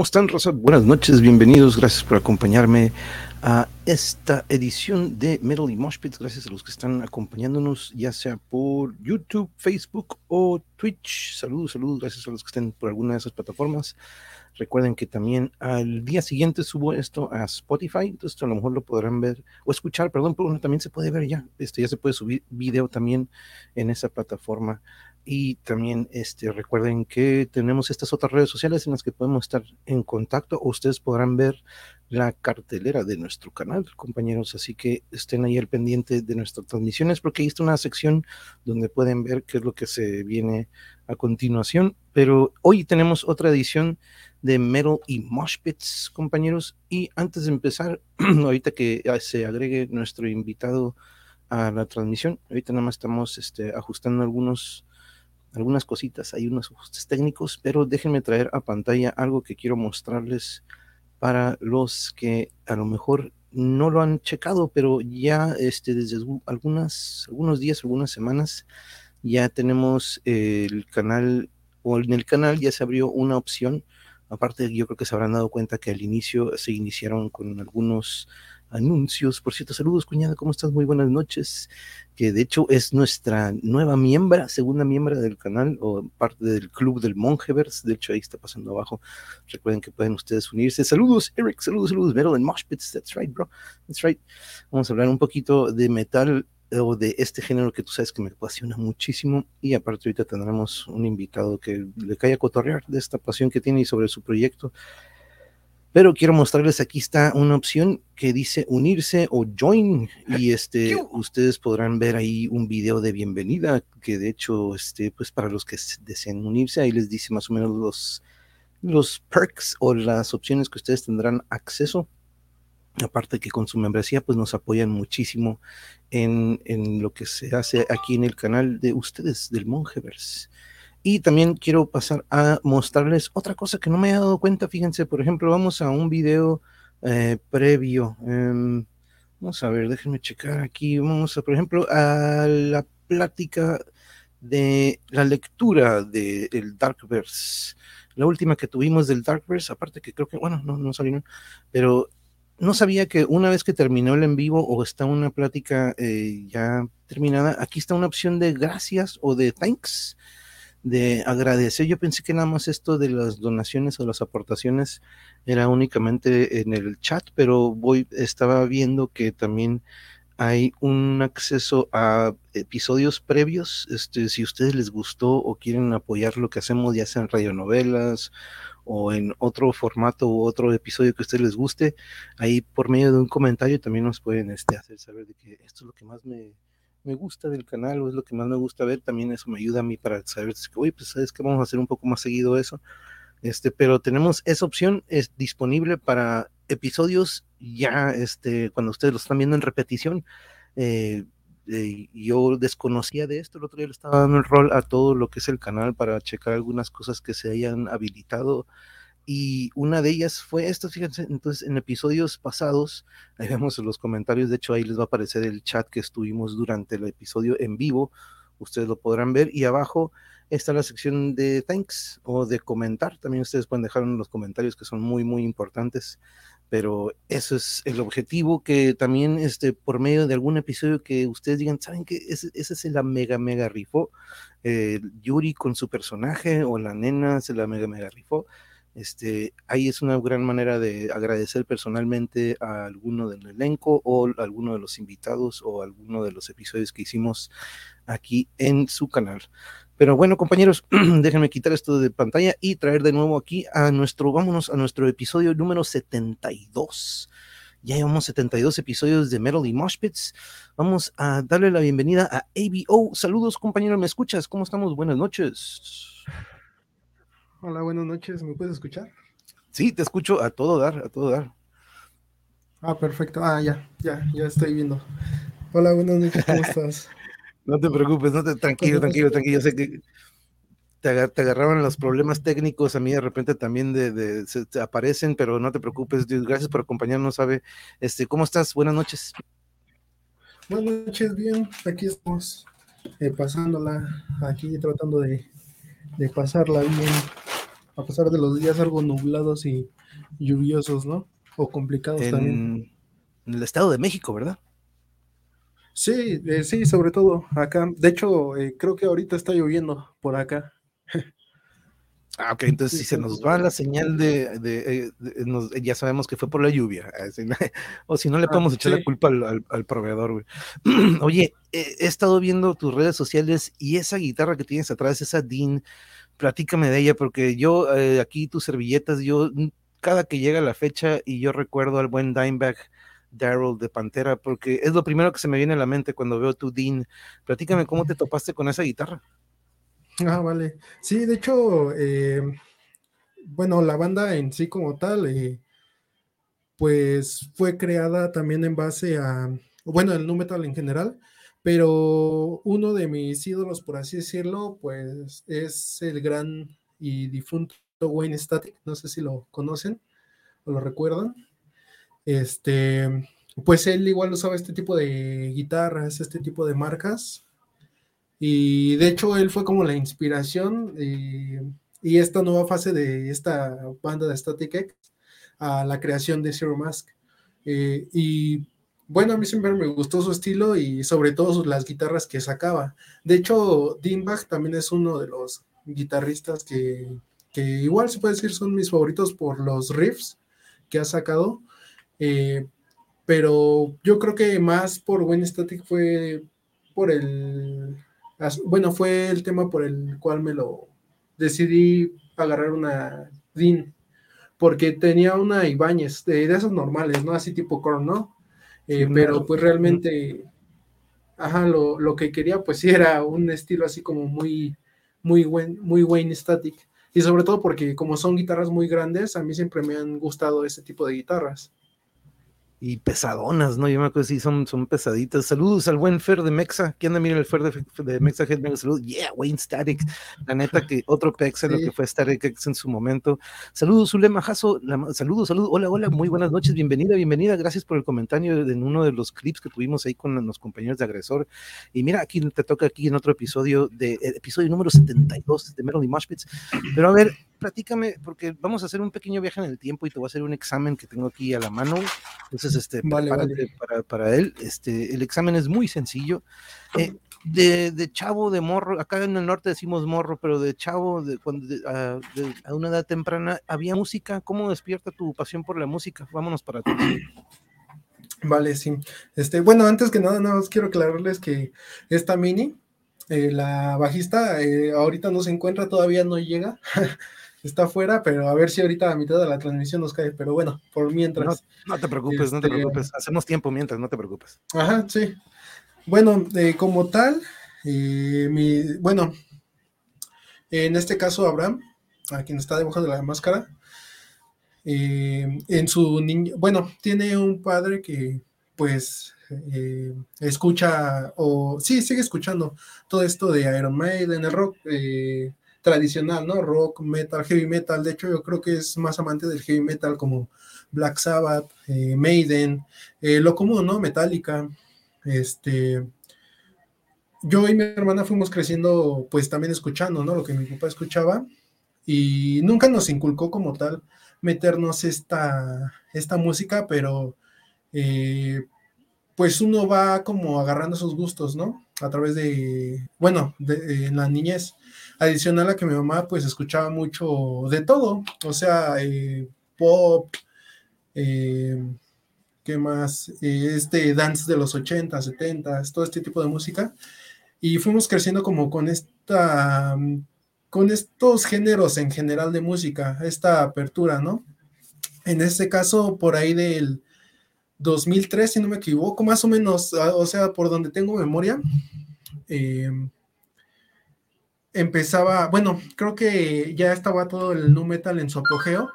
¿cómo están, Rosa? Buenas noches, bienvenidos, gracias por acompañarme a esta edición de Metal y Moshpit. Gracias a los que están acompañándonos, ya sea por YouTube, Facebook o Twitch. Saludos, saludos, gracias a los que estén por alguna de esas plataformas. Recuerden que también al día siguiente subo esto a Spotify, entonces a lo mejor lo podrán ver o escuchar, perdón, pero también se puede ver ya. Este ya se puede subir video también en esa plataforma. Y también este, recuerden que tenemos estas otras redes sociales en las que podemos estar en contacto ustedes podrán ver la cartelera de nuestro canal, compañeros. Así que estén ahí al pendiente de nuestras transmisiones porque ahí está una sección donde pueden ver qué es lo que se viene a continuación. Pero hoy tenemos otra edición de Metal y Moshpits, compañeros. Y antes de empezar, ahorita que se agregue nuestro invitado a la transmisión, ahorita nada más estamos este, ajustando algunos algunas cositas, hay unos ajustes técnicos, pero déjenme traer a pantalla algo que quiero mostrarles para los que a lo mejor no lo han checado, pero ya este, desde algunas, algunos días, algunas semanas, ya tenemos el canal, o en el canal ya se abrió una opción. Aparte, yo creo que se habrán dado cuenta que al inicio se iniciaron con algunos anuncios. Por cierto, saludos, cuñada, ¿cómo estás? Muy buenas noches. Que de hecho es nuestra nueva miembro, segunda miembro del canal o parte del club del Monjevers. De hecho, ahí está pasando abajo. Recuerden que pueden ustedes unirse. Saludos, Eric, saludos, saludos, Metal and Moshpits. That's right, bro. That's right. Vamos a hablar un poquito de metal o de este género que tú sabes que me apasiona muchísimo y aparte ahorita tendremos un invitado que le cae a cotorrear de esta pasión que tiene y sobre su proyecto pero quiero mostrarles aquí está una opción que dice unirse o join y este ustedes podrán ver ahí un video de bienvenida que de hecho este pues para los que deseen unirse ahí les dice más o menos los los perks o las opciones que ustedes tendrán acceso. Aparte que con su membresía pues nos apoyan muchísimo en, en lo que se hace aquí en el canal de ustedes del Mongeverse y también quiero pasar a mostrarles otra cosa que no me he dado cuenta. Fíjense, por ejemplo, vamos a un video eh, previo. Em, vamos a ver, déjenme checar aquí. Vamos a, por ejemplo, a la plática de la lectura del Darkverse. La última que tuvimos del Darkverse, aparte que creo que, bueno, no, no salieron, pero no sabía que una vez que terminó el en vivo o está una plática eh, ya terminada, aquí está una opción de gracias o de thanks de agradecer. Yo pensé que nada más esto de las donaciones o las aportaciones era únicamente en el chat, pero voy, estaba viendo que también hay un acceso a episodios previos. Este, si ustedes les gustó o quieren apoyar lo que hacemos, ya sea en radionovelas o en otro formato u otro episodio que a ustedes les guste, ahí por medio de un comentario también nos pueden este, hacer saber de que esto es lo que más me, me gusta del canal o es lo que más me gusta ver, también eso me ayuda a mí para saber, oye, pues sabes que vamos a hacer un poco más seguido eso. Este, pero tenemos esa opción es disponible para episodios ya este, cuando ustedes lo están viendo en repetición. Eh, eh, yo desconocía de esto, el otro día le estaba dando el rol a todo lo que es el canal para checar algunas cosas que se hayan habilitado y una de ellas fue esto, fíjense, entonces en episodios pasados, ahí vemos los comentarios, de hecho ahí les va a aparecer el chat que estuvimos durante el episodio en vivo, ustedes lo podrán ver y abajo está la sección de thanks o de comentar, también ustedes pueden dejar en los comentarios que son muy, muy importantes, pero eso es el objetivo que también este, por medio de algún episodio que ustedes digan, ¿saben que ese, ese es la mega, mega rifo? Eh, Yuri con su personaje o la nena se la mega, mega rifo este, ahí es una gran manera de agradecer personalmente a alguno del elenco o a alguno de los invitados o a alguno de los episodios que hicimos aquí en su canal. Pero bueno, compañeros, déjenme quitar esto de pantalla y traer de nuevo aquí a nuestro, vámonos a nuestro episodio número 72. Ya llevamos 72 episodios de Metal y Moshpits. Vamos a darle la bienvenida a ABO. Saludos, compañero, ¿me escuchas? ¿Cómo estamos? Buenas noches. Hola, buenas noches. ¿Me puedes escuchar? Sí, te escucho a todo dar, a todo dar. Ah, perfecto. Ah, ya, ya, ya estoy viendo. Hola, buenas noches, ¿cómo estás? no te preocupes, no te, tranquilo, tranquilo, tranquilo. Sé que te, agarraban los problemas técnicos, a mí de repente también de, se, aparecen, pero no te preocupes, Dios, gracias por acompañarnos, sabe. Este, ¿cómo estás? Buenas noches. Buenas noches, bien, aquí estamos eh, pasándola, aquí tratando de, de pasarla bien a pesar de los días algo nublados y lluviosos, ¿no? O complicados también. En el Estado de México, ¿verdad? Sí, eh, sí, sobre todo acá. De hecho, eh, creo que ahorita está lloviendo por acá. Ah, ok, entonces si se nos va la señal de, eh, ya sabemos que fue por la lluvia, o si no le ah, podemos echar la culpa al, proveedor, güey. Oye, he estado viendo tus redes sociales y esa guitarra que tienes atrás, esa Dean, platícame de ella, porque yo aquí tus servilletas, yo cada que llega la fecha y yo recuerdo al buen Dimebag Daryl de Pantera, porque es lo primero que se me viene a la mente cuando veo tu Dean. Platícame cómo te topaste con esa guitarra. Ah, vale. Sí, de hecho, eh, bueno, la banda en sí como tal, eh, pues fue creada también en base a, bueno, el nu metal en general, pero uno de mis ídolos, por así decirlo, pues es el gran y difunto Wayne Static, no sé si lo conocen o lo recuerdan. Este, pues él igual usaba este tipo de guitarras, este tipo de marcas. Y de hecho él fue como la inspiración eh, y esta nueva fase de esta banda de Static X a la creación de Zero Mask. Eh, y bueno, a mí siempre me gustó su estilo y sobre todo las guitarras que sacaba. De hecho, Bach también es uno de los guitarristas que, que igual se puede decir son mis favoritos por los riffs que ha sacado. Eh, pero yo creo que más por Wayne Static fue por el, bueno, fue el tema por el cual me lo decidí agarrar una DIN, porque tenía una Ibáñez, de, de esos normales, ¿no? Así tipo Korn, ¿no? Eh, pero pues realmente, ajá, lo, lo, que quería pues sí era un estilo así como muy, muy, buen, muy Wayne Static. Y sobre todo porque como son guitarras muy grandes, a mí siempre me han gustado ese tipo de guitarras y pesadonas, ¿no? Yo me acuerdo si son, son pesaditas. Saludos al buen Fer de Mexa. ¿Quién anda? Mira el Fer de, de Mexa Saludos. Yeah, Wayne Static. La neta que otro pex en lo que fue Static X en su momento. Saludos, Zulema Jasso. Saludos, saludos. Hola, hola. Muy buenas noches. Bienvenida, bienvenida. Gracias por el comentario en uno de los clips que tuvimos ahí con los compañeros de Agresor. Y mira, aquí te toca aquí en otro episodio de eh, episodio número 72 de Melody Moshpits. Pero a ver, platícame, porque vamos a hacer un pequeño viaje en el tiempo y te voy a hacer un examen que tengo aquí a la mano. Entonces, este, Para, para, él. Este, el examen es muy sencillo. Eh, de, de, chavo, de morro, acá en el norte decimos morro, pero de chavo, de, cuando, a, una edad temprana, ¿había música? ¿Cómo despierta tu pasión por la música? Vámonos para ti. Vale, sí. Este, bueno, antes que nada, nada más quiero aclararles que esta mini, eh, la bajista, eh, ahorita no se encuentra, todavía no llega. está afuera, pero a ver si ahorita a mitad de la transmisión nos cae. Pero bueno, por mientras. No, te preocupes, no te este, preocupes. Hacemos tiempo mientras, no te preocupes. Ajá, sí. Bueno, eh, como tal, eh, mi, bueno, en este caso Abraham, a quien está debajo de la máscara, eh, en su niño, bueno, tiene un padre que pues escucha o sí, sigue escuchando todo esto de Iron Maiden, el rock, tradicional, ¿no? Rock, metal, heavy metal. De hecho, yo creo que es más amante del heavy metal como Black Sabbath, eh, Maiden, eh, lo común, ¿no? Metallica. Este. Yo y mi hermana fuimos creciendo, pues también escuchando, ¿no? Lo que mi papá escuchaba. Y nunca nos inculcó como tal meternos esta, esta música, pero eh, pues uno va como agarrando sus gustos, ¿no? A través de, bueno, de, en la niñez. Adicional a que mi mamá pues escuchaba mucho de todo, o sea, eh, pop, eh, ¿qué más? Eh, este dance de los 80, 70, todo este tipo de música. Y fuimos creciendo como con esta, con estos géneros en general de música, esta apertura, ¿no? En este caso, por ahí del 2003, si no me equivoco, más o menos, o sea, por donde tengo memoria, eh, empezaba, bueno, creo que ya estaba todo el nu metal en su apogeo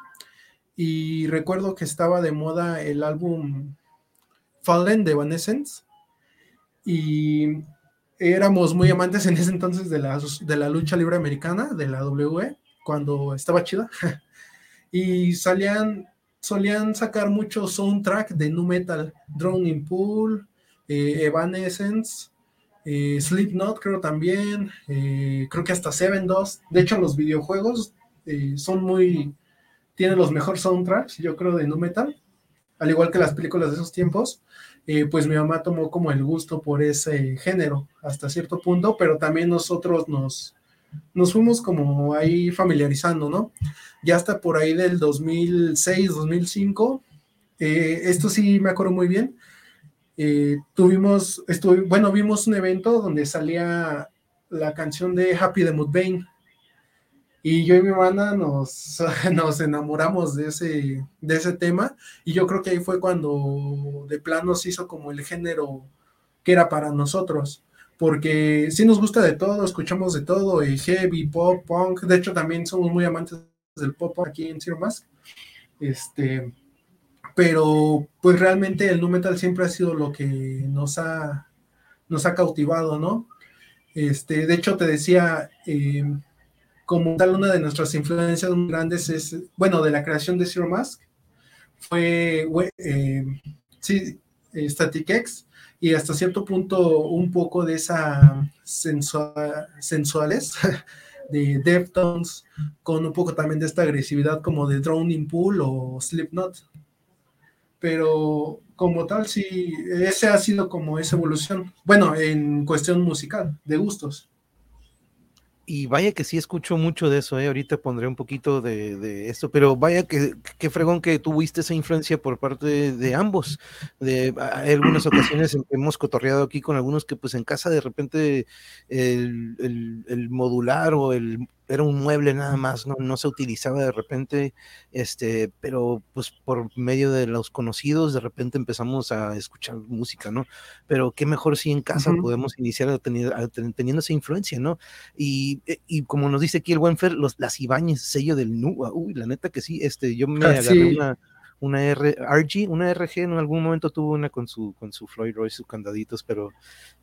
y recuerdo que estaba de moda el álbum Fallen de Evanescence y éramos muy amantes en ese entonces de la, de la lucha libre americana, de la WWE, cuando estaba chida. y salían, solían sacar mucho soundtrack de nu metal, Drowning Pool, eh, Evanescence, eh, Slipknot creo también, eh, creo que hasta Seven 2. De hecho, los videojuegos eh, son muy, tienen los mejores soundtracks, yo creo, de nu metal, al igual que las películas de esos tiempos, pues mi mamá tomó como el gusto por ese género hasta cierto punto, pero también nosotros nos, nos fuimos como ahí familiarizando, ¿no? Ya hasta por ahí del 2006, 2005, eh, esto sí me acuerdo muy bien, eh, tuvimos, bueno, vimos un evento donde salía la canción de Happy de Mudvayne y yo y mi hermana nos, nos enamoramos de ese, de ese tema. Y yo creo que ahí fue cuando de plano se hizo como el género que era para nosotros, porque sí nos gusta de todo, escuchamos de todo, heavy, pop, punk, de hecho también somos muy amantes del pop aquí en Zero Mask, este, pero pues realmente el nu metal siempre ha sido lo que nos ha, nos ha cautivado, ¿no? Este, de hecho te decía, eh, como tal, una de nuestras influencias muy grandes es, bueno, de la creación de Zero Mask, fue, eh, sí, Static X, y hasta cierto punto un poco de esa sensuales de Deftones, con un poco también de esta agresividad como de Drowning Pool o Slipknot. Pero como tal, sí, ese ha sido como esa evolución. Bueno, en cuestión musical, de gustos. Y vaya que sí escucho mucho de eso, ¿eh? ahorita pondré un poquito de, de esto, pero vaya que, qué fregón que tuviste esa influencia por parte de, ambos. De, hay algunas ocasiones hemos cotorreado aquí con algunos que pues en casa de repente el, el, el modular o el era un mueble nada más, no, no se utilizaba de repente, este, pero pues por medio de los conocidos de repente empezamos a escuchar música, ¿no? Pero qué mejor si en casa podemos iniciar a tener, teniendo esa influencia, ¿no? Y, eh, y, como nos dice aquí el buen Fer, los, las Ibáñez, sello del NUA, uy, la neta que sí, este, yo me ah, agarré una una R, RG, una RG, en algún momento tuvo una con su, con su Floyd Royce, sus candaditos, pero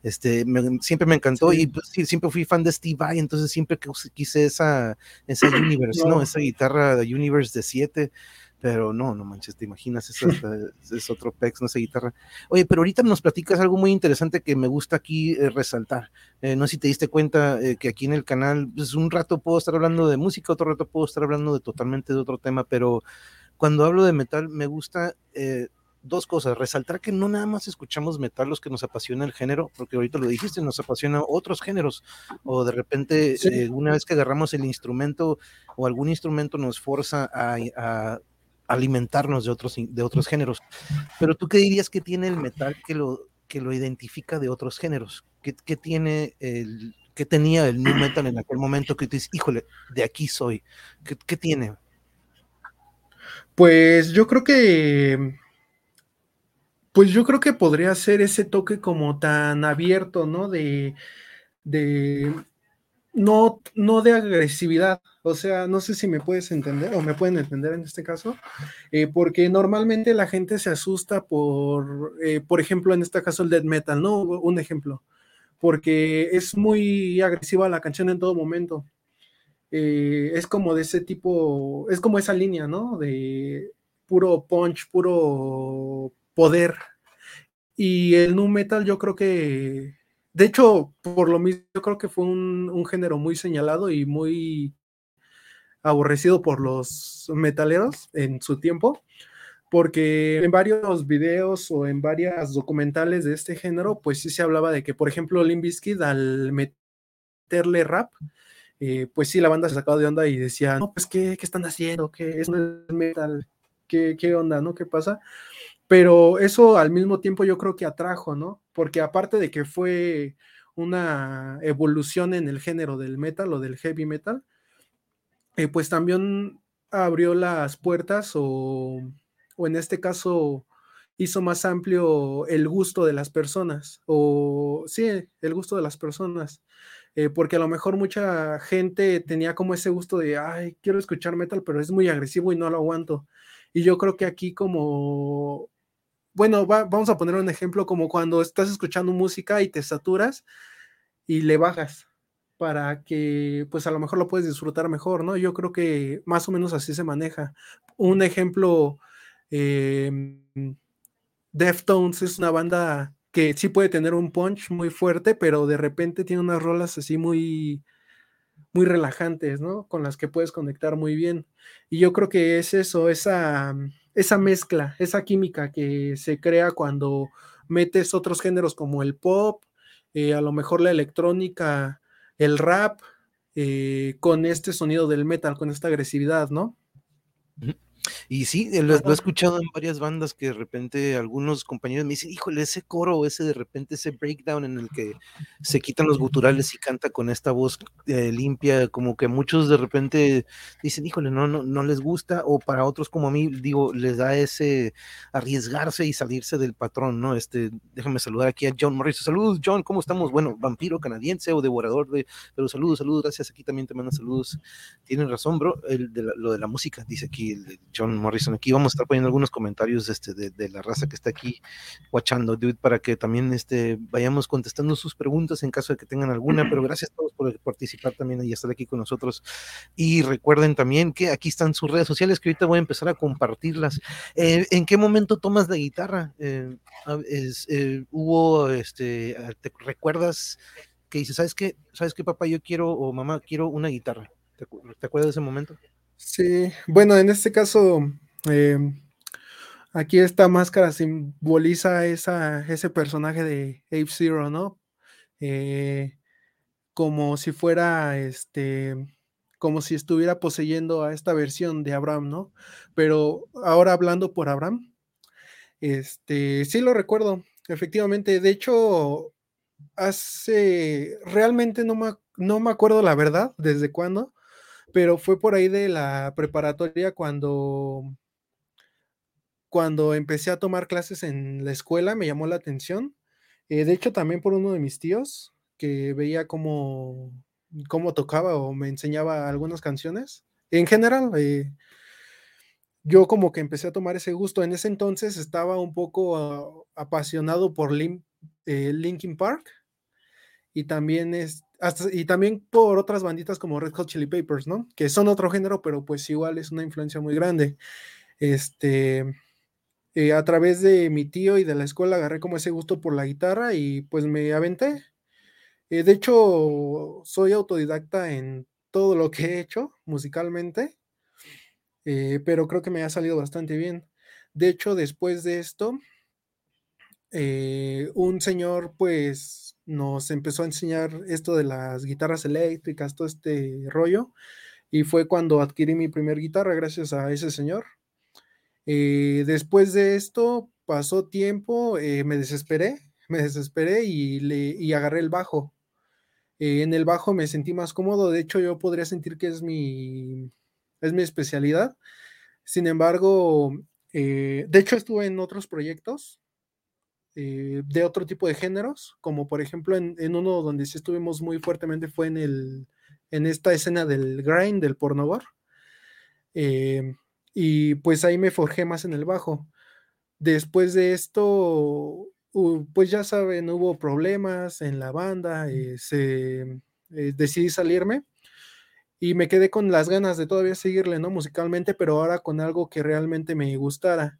este, siempre me encantó y pues, siempre fui fan de Steve Vai, entonces siempre quise esa, esa Universe, no. Esa guitarra de Universe de 7, pero no, no manches, te imaginas, es, es otro pex, no esa guitarra. Oye, pero ahorita nos platicas algo muy interesante que me gusta aquí eh, resaltar. Eh, no sé si te diste cuenta eh, que aquí en el canal, pues un rato puedo estar hablando de música, otro rato puedo estar hablando de totalmente de otro tema, pero cuando hablo de metal me gusta eh, dos cosas, resaltar que no nada más escuchamos metal los que nos apasiona el género, porque ahorita lo dijiste, nos apasiona otros géneros, o de repente eh, una vez que agarramos el instrumento o algún instrumento nos forza a, alimentarnos de otros, de otros géneros. Pero tú qué dirías que tiene el metal que lo, que lo identifica de otros géneros? ¿Qué, tiene el, qué tenía el new metal en aquel momento que tú dices, híjole, de aquí soy? ¿Qué, qué tiene? Pues yo creo que. Pues yo creo que podría ser ese toque como tan abierto, ¿no? De. de no, no de agresividad. O sea, no sé si me puedes entender o me pueden entender en este caso, eh, porque normalmente la gente se asusta por, eh, por ejemplo, en este caso el death metal, ¿no? Un ejemplo, porque es muy agresiva la canción en todo momento. Eh, es como de ese tipo, es como esa línea, ¿no? De puro punch, puro poder. Y el nu metal yo creo que, de hecho, por lo mismo, yo creo que fue un, género muy señalado y muy aborrecido por los metaleros en su tiempo, porque en varios videos o en varias documentales de este género, pues sí se hablaba de que, por ejemplo, Limp Bizkit al meterle rap, eh, pues sí, la banda se sacaba de onda y decía, no, pues, ¿qué, qué están haciendo? ¿Qué es metal? ¿Qué, ¿Qué onda? ¿No? ¿Qué pasa? Pero eso al mismo tiempo yo creo que atrajo, ¿no? Porque aparte de que fue una evolución en el género del metal o del heavy metal, eh, pues también abrió las puertas o, o en este caso hizo más amplio el gusto de las personas, o sí, el gusto de las personas. Eh, porque a lo mejor mucha gente tenía como ese gusto de, ay, quiero escuchar metal, pero es muy agresivo y no lo aguanto. Y yo creo que aquí como, bueno, vamos a poner un ejemplo como cuando estás escuchando música y te saturas y le bajas para que pues a lo mejor lo puedes disfrutar mejor, ¿no? Yo creo que más o menos así se maneja. Un ejemplo, em, Deftones es una banda que sí puede tener un punch muy fuerte, pero de repente tiene unas rolas así muy, muy relajantes, ¿no? Con las que puedes conectar muy bien. Y yo creo que es eso, esa, esa mezcla, esa química que se crea cuando metes otros géneros como el pop, eh, a lo mejor la electrónica, el rap, eh, con este sonido del metal, con esta agresividad, ¿no? Y sí, lo, he escuchado en varias bandas que de repente algunos compañeros me dicen, híjole, ese coro, ese de repente, ese breakdown en el que se quitan los guturales y canta con esta voz eh, limpia, como que muchos de repente dicen, híjole, no, no, no les gusta, o para otros como a mí, digo, les da ese arriesgarse y salirse del patrón, ¿no? Este, déjame saludar aquí a John Morris. Saludos, John, ¿cómo estamos? Bueno, vampiro canadiense o devorador de, pero saludos, saludos, gracias, aquí también te mandan saludos. Tienen razón, bro, el de lo de la música, dice aquí el John Morrison. Aquí vamos a estar poniendo algunos comentarios este, de, la raza que está aquí watchando, dude, para que también este, vayamos contestando sus preguntas en caso de que tengan alguna. Pero gracias a todos por participar también y estar aquí con nosotros. Y recuerden también que aquí están sus redes sociales, que ahorita voy a empezar a compartirlas. Eh, ¿En qué momento tomas la guitarra? Eh, eh, hubo, este, ¿te recuerdas que dices, ¿sabes qué? ¿Sabes qué, papá? Yo quiero, o mamá, quiero una guitarra. ¿Te acuerdas de ese momento? Sí, bueno, en este caso, eh, aquí esta máscara simboliza esa, ese personaje de Ape Zero, ¿no? Eh, como si fuera este, como si estuviera poseyendo a esta versión de Abraham, ¿no? Pero ahora hablando por Abraham, este, sí lo recuerdo, efectivamente, de hecho, hace, realmente no me, no me acuerdo la verdad desde cuándo, pero fue por ahí de la preparatoria cuando, cuando empecé a tomar clases en la escuela, me llamó la atención. Eh, de hecho, también por uno de mis tíos, que veía cómo, cómo tocaba o me enseñaba algunas canciones. En general, eh, yo como que empecé a tomar ese gusto. En ese entonces estaba un poco apasionado por eh, Linkin Park y también es, y también por otras banditas como Red Hot Chili Papers, ¿no? Que son otro género, pero pues igual es una influencia muy grande. Este, eh, a través de mi tío y de la escuela agarré como ese gusto por la guitarra y pues me aventé. Eh, de hecho, soy autodidacta en todo lo que he hecho musicalmente, eh, pero creo que me ha salido bastante bien. De hecho, después de esto, un señor pues nos empezó a enseñar esto de las guitarras eléctricas, todo este rollo, y fue cuando adquirí mi primer guitarra gracias a ese señor. Eh, después de esto pasó tiempo, eh, me desesperé, me desesperé y, le, agarré el bajo. Eh, en el bajo me sentí más cómodo, de hecho yo podría sentir que es mi, es mi especialidad. Sin embargo, de hecho estuve en otros proyectos, eh, de otro tipo de géneros, como por ejemplo en, uno donde sí estuvimos muy fuertemente fue en, el, en esta escena del grind, del pornogor. Eh, y pues ahí me forjé más en el bajo. Después de esto, pues ya saben, hubo problemas en la banda, eh, se, decidí salirme y me quedé con las ganas de todavía seguirle, ¿no? Musicalmente, pero ahora con algo que realmente me gustara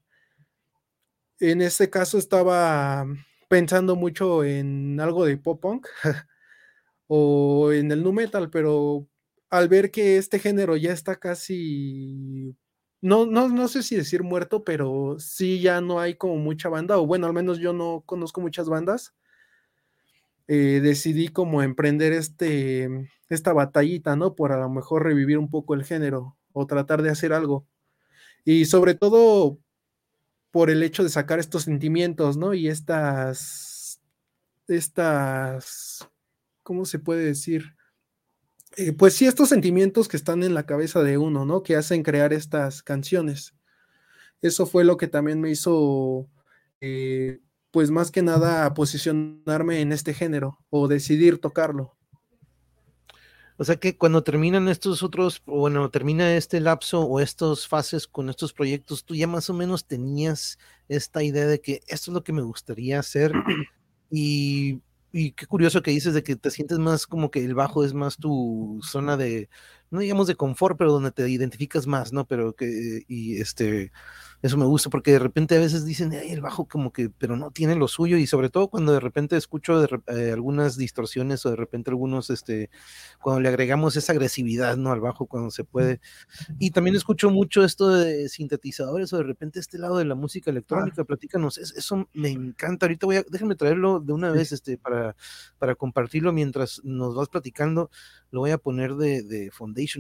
en este caso estaba pensando mucho en algo de pop punk o en el nu metal, pero al ver que este género ya está casi, no, no, no sé si decir muerto, pero sí ya no hay como mucha banda, o bueno, al menos yo no conozco muchas bandas, eh, decidí como emprender este, esta batallita, ¿no? Por a lo mejor revivir un poco el género o tratar de hacer algo. Y sobre todo por el hecho de sacar estos sentimientos, ¿no? Y estas, estas, ¿cómo se puede decir? Eh, pues sí, estos sentimientos que están en la cabeza de uno, ¿no? Que hacen crear estas canciones. Eso fue lo que también me hizo, eh, pues más que nada, posicionarme en este género o decidir tocarlo. O sea que cuando terminan estos otros, bueno, termina este lapso o estas fases con estos proyectos, tú ya más o menos tenías esta idea de que esto es lo que me gustaría hacer y, qué curioso que dices de que te sientes más como que el bajo es más tu zona de no digamos de confort, pero donde te identificas más, ¿no? Pero que, y este, eso me gusta porque de repente a veces dicen, Ay, el bajo como que, pero no tiene lo suyo y sobre todo cuando de repente escucho de, eh, algunas distorsiones o de repente algunos, este, cuando le agregamos esa agresividad, ¿no? Al bajo cuando se puede. Y también escucho mucho esto de sintetizadores o de repente este lado de la música ah. electrónica, platícanos, eso me encanta. Ahorita voy a, déjenme traerlo de una vez, este, para, para compartirlo mientras nos vas platicando lo voy a poner de, de,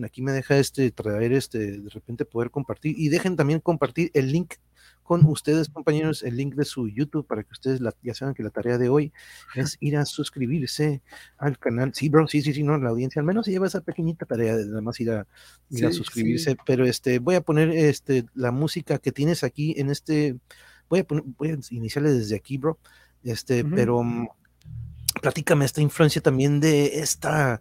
Aquí me deja este traer este de repente poder compartir y dejen también compartir el link con ustedes, compañeros, el link de su YouTube para que ustedes ya saben que la tarea de hoy es ir a suscribirse al canal. Sí, bro, sí, sí, sí, no, la audiencia al menos se lleva esa pequeñita tarea de nada más ir a, ir a suscribirse. Pero este, voy a poner este la música que tienes aquí en este. Voy a poner, voy a iniciarle desde aquí, bro. Este, pero mm, platícame esta influencia también de esta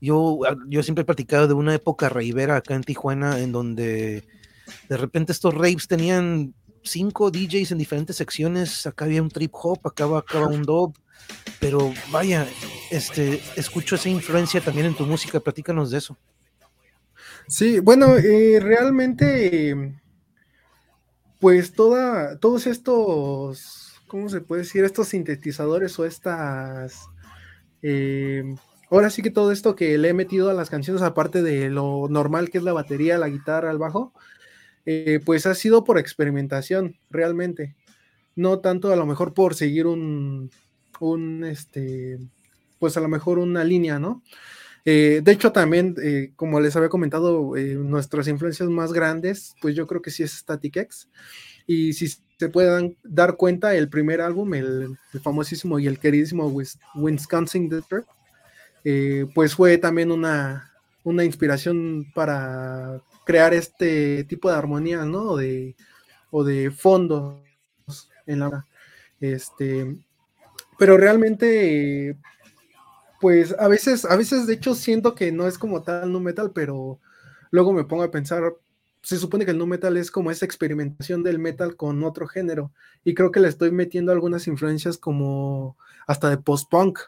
yo, ah, yo siempre he platicado de una época raivera acá en Tijuana, en donde de repente estos raves tenían cinco DJs en diferentes secciones. Acá había un trip hop, acá, un dub. Pero vaya, este, escucho esa influencia también en tu música. Platícanos de eso. Sí, bueno, eh, realmente, pues toda, todos estos, ¿cómo se puede decir? Estos sintetizadores o estas eh, ahora sí que todo esto que le he metido a las canciones, aparte de lo normal que es la batería, la guitarra, el bajo, eh, pues ha sido por experimentación, realmente. No tanto a lo mejor por seguir un, un este, pues a lo mejor una línea, ¿no? Eh, de hecho, también, eh, como les había comentado, nuestras influencias más grandes, pues yo creo que sí es Static X. Y si se pueden dar cuenta, el primer álbum, el, famosísimo y el queridísimo Wisconsin District, eh, pues fue también una, inspiración para crear este tipo de armonía, ¿no? De, o de fondos en la este pero realmente pues a veces a veces de hecho siento que no es como tal nu metal pero luego me pongo a pensar se supone que el nu metal es como esa experimentación del metal con otro género y creo que le estoy metiendo algunas influencias como hasta de post punk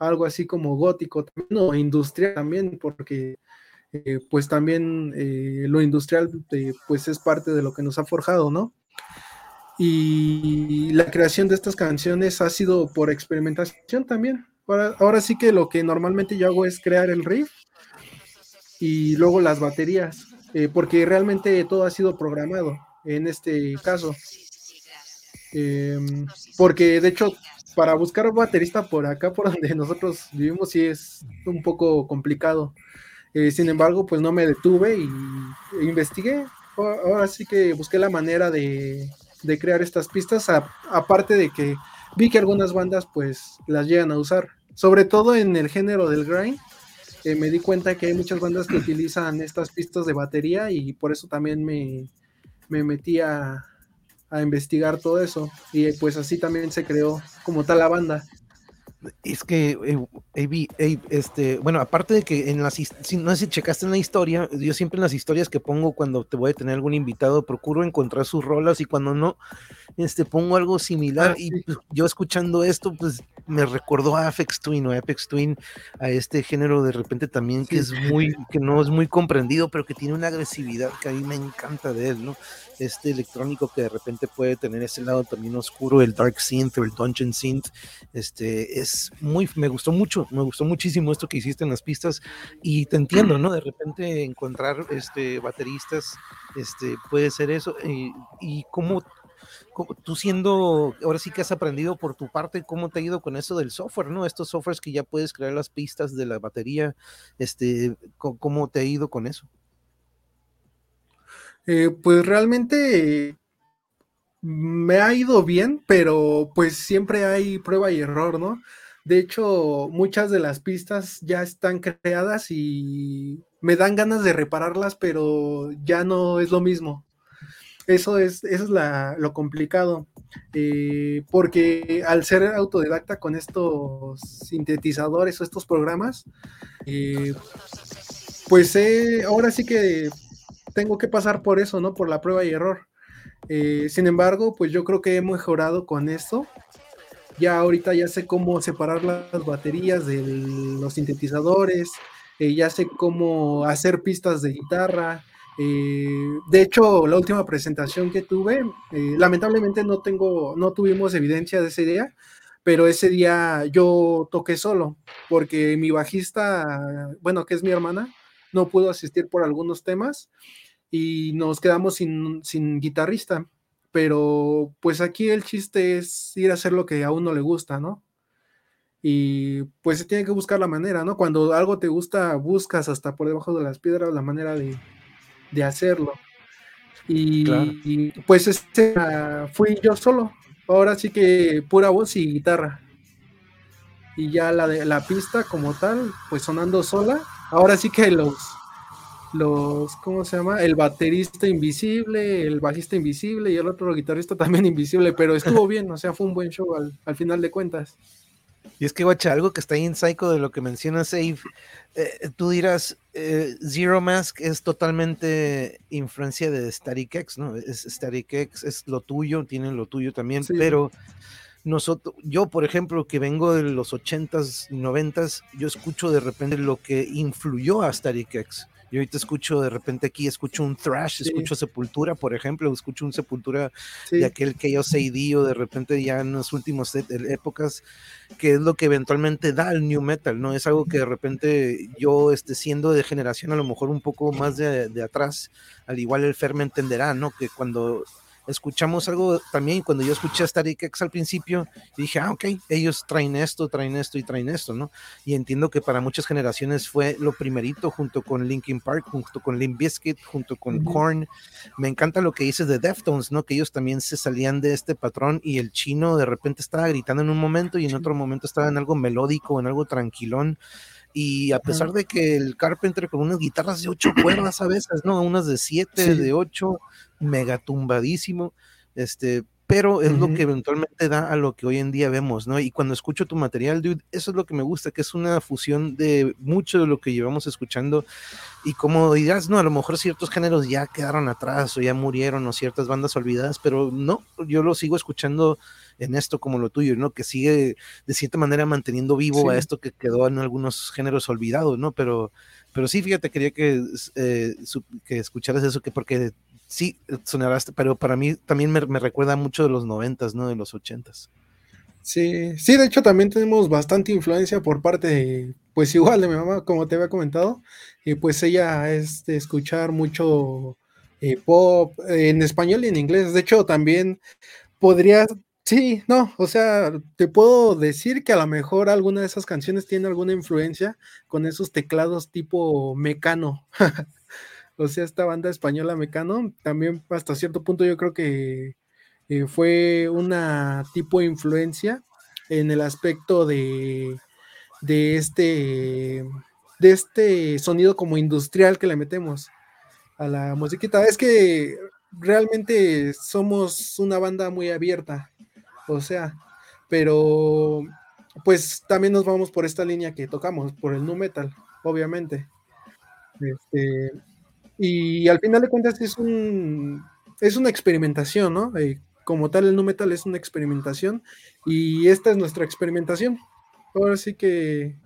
algo así como gótico también, o industrial también, porque eh, pues también eh, lo industrial eh, pues es parte de lo que nos ha forjado, ¿no? Y la creación de estas canciones ha sido por experimentación también. Ahora, ahora sí que lo que normalmente yo hago es crear el riff y luego las baterías, porque realmente todo ha sido programado en este caso. Em, porque de hecho para buscar baterista por acá, por donde nosotros vivimos, sí es un poco complicado. Eh, sin embargo, pues no me detuve y e investigué. Ahora sí que busqué la manera de, crear estas pistas, aparte de que vi que algunas bandas pues las llegan a usar, sobre todo en el género del grind. Eh, me di cuenta que hay muchas bandas que utilizan estas pistas de batería y por eso también me, me metí a, a investigar todo eso. Y pues así también se creó como tal la banda. Es que, eh, este, bueno, aparte de que en las, si, no sé si checaste en la historia, yo siempre en las historias que pongo cuando te voy a tener algún invitado, procuro encontrar sus rolas y cuando no, este, pongo algo similar ah, y pues, yo escuchando esto, pues me recordó a Apex Twin o Apex Twin, a este género de repente también que es muy, que no es muy comprendido, pero que tiene una agresividad que a mí me encanta de él, ¿no? este electrónico que de repente puede tener ese lado también oscuro, el dark synth o el dungeon synth, este, es muy, me gustó mucho, me gustó muchísimo esto que hiciste en las pistas y te entiendo, ¿no? De repente encontrar este, bateristas, este, puede ser eso, y, y cómo tú siendo, ahora sí que has aprendido por tu parte, ¿cómo te ha ido con eso del software, no? Estos softwares que ya puedes crear las pistas de la batería, este, ¿cómo te ha ido con eso? Eh, pues realmente me ha ido bien, pero pues siempre hay prueba y error, ¿no? De hecho, muchas de las pistas ya están creadas y me dan ganas de repararlas, pero ya no es lo mismo. Eso es, eso es lo complicado, eh, porque al ser autodidacta con estos sintetizadores o estos programas, eh, pues ahora sí que tengo que pasar por eso, ¿no? Por la prueba y error. Eh, sin embargo, pues yo creo que he mejorado con esto. Ya ahorita ya sé cómo separar las baterías de los sintetizadores. eh, ya sé cómo hacer pistas de guitarra. Eh, de hecho, la última presentación que tuve, eh, lamentablemente no tengo, no tuvimos evidencia de ese día, pero ese día yo toqué solo, porque mi bajista, bueno, que es mi hermana, no pudo asistir por algunos temas y nos quedamos sin, sin guitarrista. Pero pues aquí el chiste es ir a hacer lo que a uno le gusta, ¿no? Y pues se tiene que buscar la manera, ¿no? Cuando algo te gusta, buscas hasta por debajo de las piedras la manera de, hacerlo. Y, pues este, fui yo solo. Ahora sí que pura voz y guitarra. Y ya la de la pista como tal, pues sonando sola. Ahora sí que los los, ¿cómo se llama? El baterista invisible, el bajista invisible y el otro guitarrista también invisible, pero estuvo bien, o sea, fue un buen show al, final de cuentas. Y es que, guacha, algo que está ahí en Psycho de lo que menciona Save, eh, tú dirás, eh, Zero Mask es totalmente influencia de Static X, ¿no? Es Static X, es lo tuyo, tienen lo tuyo también, pero nosotros, yo por ejemplo, que vengo de los 80s, 90s, yo escucho de repente lo que influyó a Static X. Yo ahorita escucho de repente aquí, escucho un thrash, escucho Sepultura, por ejemplo, escucho un Sepultura de aquel que yo sé o de repente ya en las últimas e, épocas, que es lo que eventualmente da el new metal, ¿no? Es algo que de repente yo, este, siendo de generación a lo mejor un poco más de, de atrás, al igual el Fer me entenderá, ¿no? Que cuando escuchamos algo también, cuando yo escuché a Static X al principio, dije, ah, ok, ellos traen esto, traen esto y traen esto, ¿no? Y entiendo que para muchas generaciones fue lo primerito junto con Linkin Park, junto con Limp Bizkit, junto con Korn. Me encanta lo que dices de Deftones, ¿no? Que ellos también se salían de este patrón y el chino de repente estaba gritando en un momento y en otro momento estaba en algo melódico, en algo tranquilón y a pesar de que el Carpenter con unas guitarras de ocho cuerdas a veces, ¿no? Unas de siete, de ocho, mega tumbadísimo, este, pero es lo que eventualmente da a lo que hoy en día vemos, ¿no? Y cuando escucho tu material, dude, eso es lo que me gusta, que es una fusión de mucho de lo que llevamos escuchando y como dirás, no, a lo mejor ciertos géneros ya quedaron atrás o ya murieron o ciertas bandas olvidadas, pero no, yo lo sigo escuchando en esto como lo tuyo, ¿no? Que sigue de cierta manera manteniendo vivo a esto que quedó en algunos géneros olvidados, ¿no? Pero, pero sí, fíjate, quería que, eh, que escucharas eso, que porque sí, sonarás, pero para mí también me, recuerda mucho de los noventas, ¿no? De los ochentas. Sí, sí, de hecho también tenemos bastante influencia por parte de, pues igual de mi mamá, como te había comentado, y pues ella es de escuchar mucho eh, pop en español y en inglés. De hecho, también podría, sí, no, o sea, te puedo decir que a lo mejor alguna de esas canciones tiene alguna influencia con esos teclados tipo mecano. o sea, esta banda española Mecano, también hasta cierto punto yo creo que eh, fue una tipo de influencia en el aspecto de, de este de este sonido como industrial que le metemos a la musiquita. Es que realmente somos una banda muy abierta, o sea, pero pues también nos vamos por esta línea que tocamos, por el nu metal, obviamente. Este, y al final de cuentas es un es una experimentación, ¿no? Eh, como tal, el nu metal es una experimentación y esta es nuestra experimentación. Ahora sí que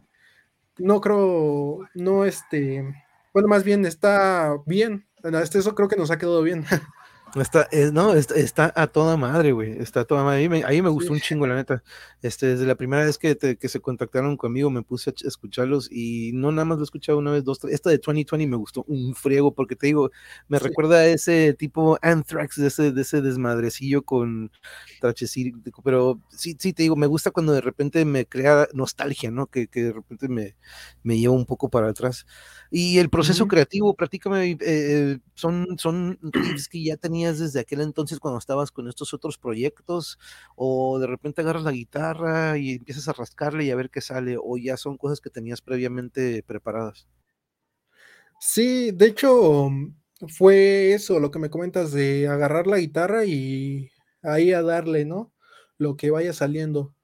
no creo, no este, bueno, más bien está bien. Este, eso creo que nos ha quedado bien. Está, no, está, a toda madre, güey. Está a toda madre. Ahí me, ahí me gustó un chingo, la neta. Este, desde la primera vez que, que se contactaron conmigo, me puse a escucharlos y no nada más lo he escuchado una vez, dos, tres. Esta de 2020 me gustó un friego porque te digo, me recuerda a ese tipo Anthrax, de ese, de ese desmadrecillo con trachecito. Pero sí, sí, te digo, me gusta cuando de repente me crea nostalgia, ¿no? Que, que de repente me, me lleva un poco para atrás. Y el proceso creativo, prácticamente eh, son, son que ya desde aquel entonces cuando estabas con estos otros proyectos, o de repente agarras la guitarra y empiezas a rascarle y a ver qué sale, o ya son cosas que tenías previamente preparadas. Sí, de hecho, fue eso lo que me comentas de agarrar la guitarra y ahí a darle, ¿no? Lo que vaya saliendo.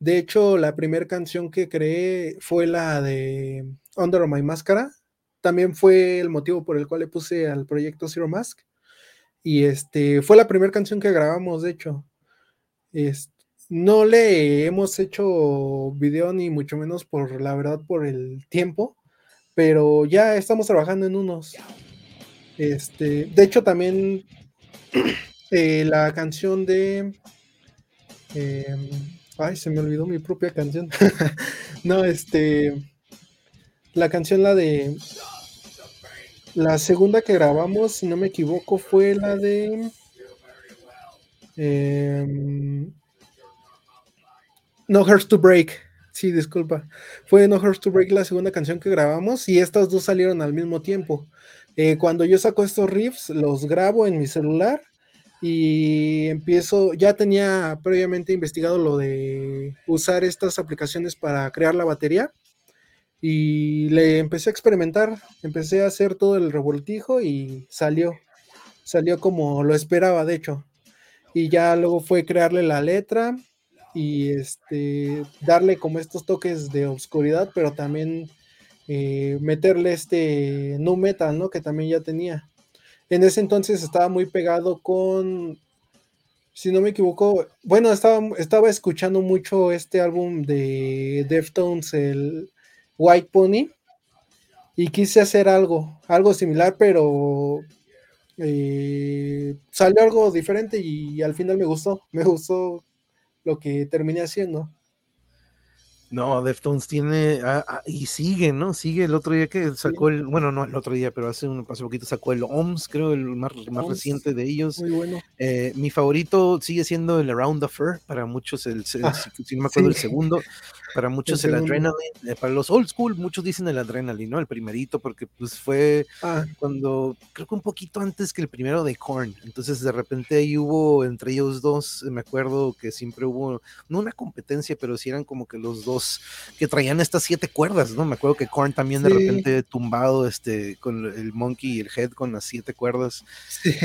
De hecho, la primera canción que creé fue la de Under My Máscara, también fue el motivo por el cual le puse al proyecto Zero Mask. Y este fue la primera canción que grabamos, de hecho. no le hemos hecho video ni mucho menos por la verdad por el tiempo, pero ya estamos trabajando en unos. Este, de hecho, también eh, la canción de. Em, ay, se me olvidó mi propia canción. no, este. La canción, la de. La segunda que grabamos, si no me equivoco, fue la de. Em, no Hurts to Break. Sí, disculpa. Fue No Hurts to Break la segunda canción que grabamos y estas dos salieron al mismo tiempo. Eh, cuando yo saco estos riffs, los grabo en mi celular y empiezo, ya tenía previamente investigado lo de usar estas aplicaciones para crear la batería y le empecé a experimentar, empecé a hacer todo el revoltijo y salió, salió como lo esperaba, de hecho. Y ya luego fue crearle la letra y este, darle como estos toques de oscuridad, pero también eh, meterle este nu metal, ¿no? Que también ya tenía. En ese entonces estaba muy pegado con, si no me equivoco, bueno, estaba, estaba escuchando mucho este álbum de Deftones, el White Pony, y quise hacer algo, algo similar, pero eh, salió algo diferente y al final me gustó, me gustó lo que terminé haciendo. No, Deftones tiene, ah, ah, y sigue, ¿no? Sigue el otro día que sacó el, bueno, no el otro día, pero hace un hace poquito sacó el OMS, creo, el más, más reciente de ellos. Muy bueno. Eh, mi favorito sigue siendo el Around the Fur, para muchos, el, ah, si no me acuerdo, el segundo. Para muchos el, Adrenaline, eh, para los old school, muchos dicen el Adrenaline, ¿no? El primerito, porque pues fue ah. cuando, creo que un poquito antes que el primero de Korn. Entonces de repente ahí hubo entre ellos dos, me acuerdo que siempre hubo, no una competencia, pero sí eran como que los dos que traían estas siete cuerdas, ¿no? Me acuerdo que Korn también de repente tumbado este, con el Monkey y el Head con las siete cuerdas.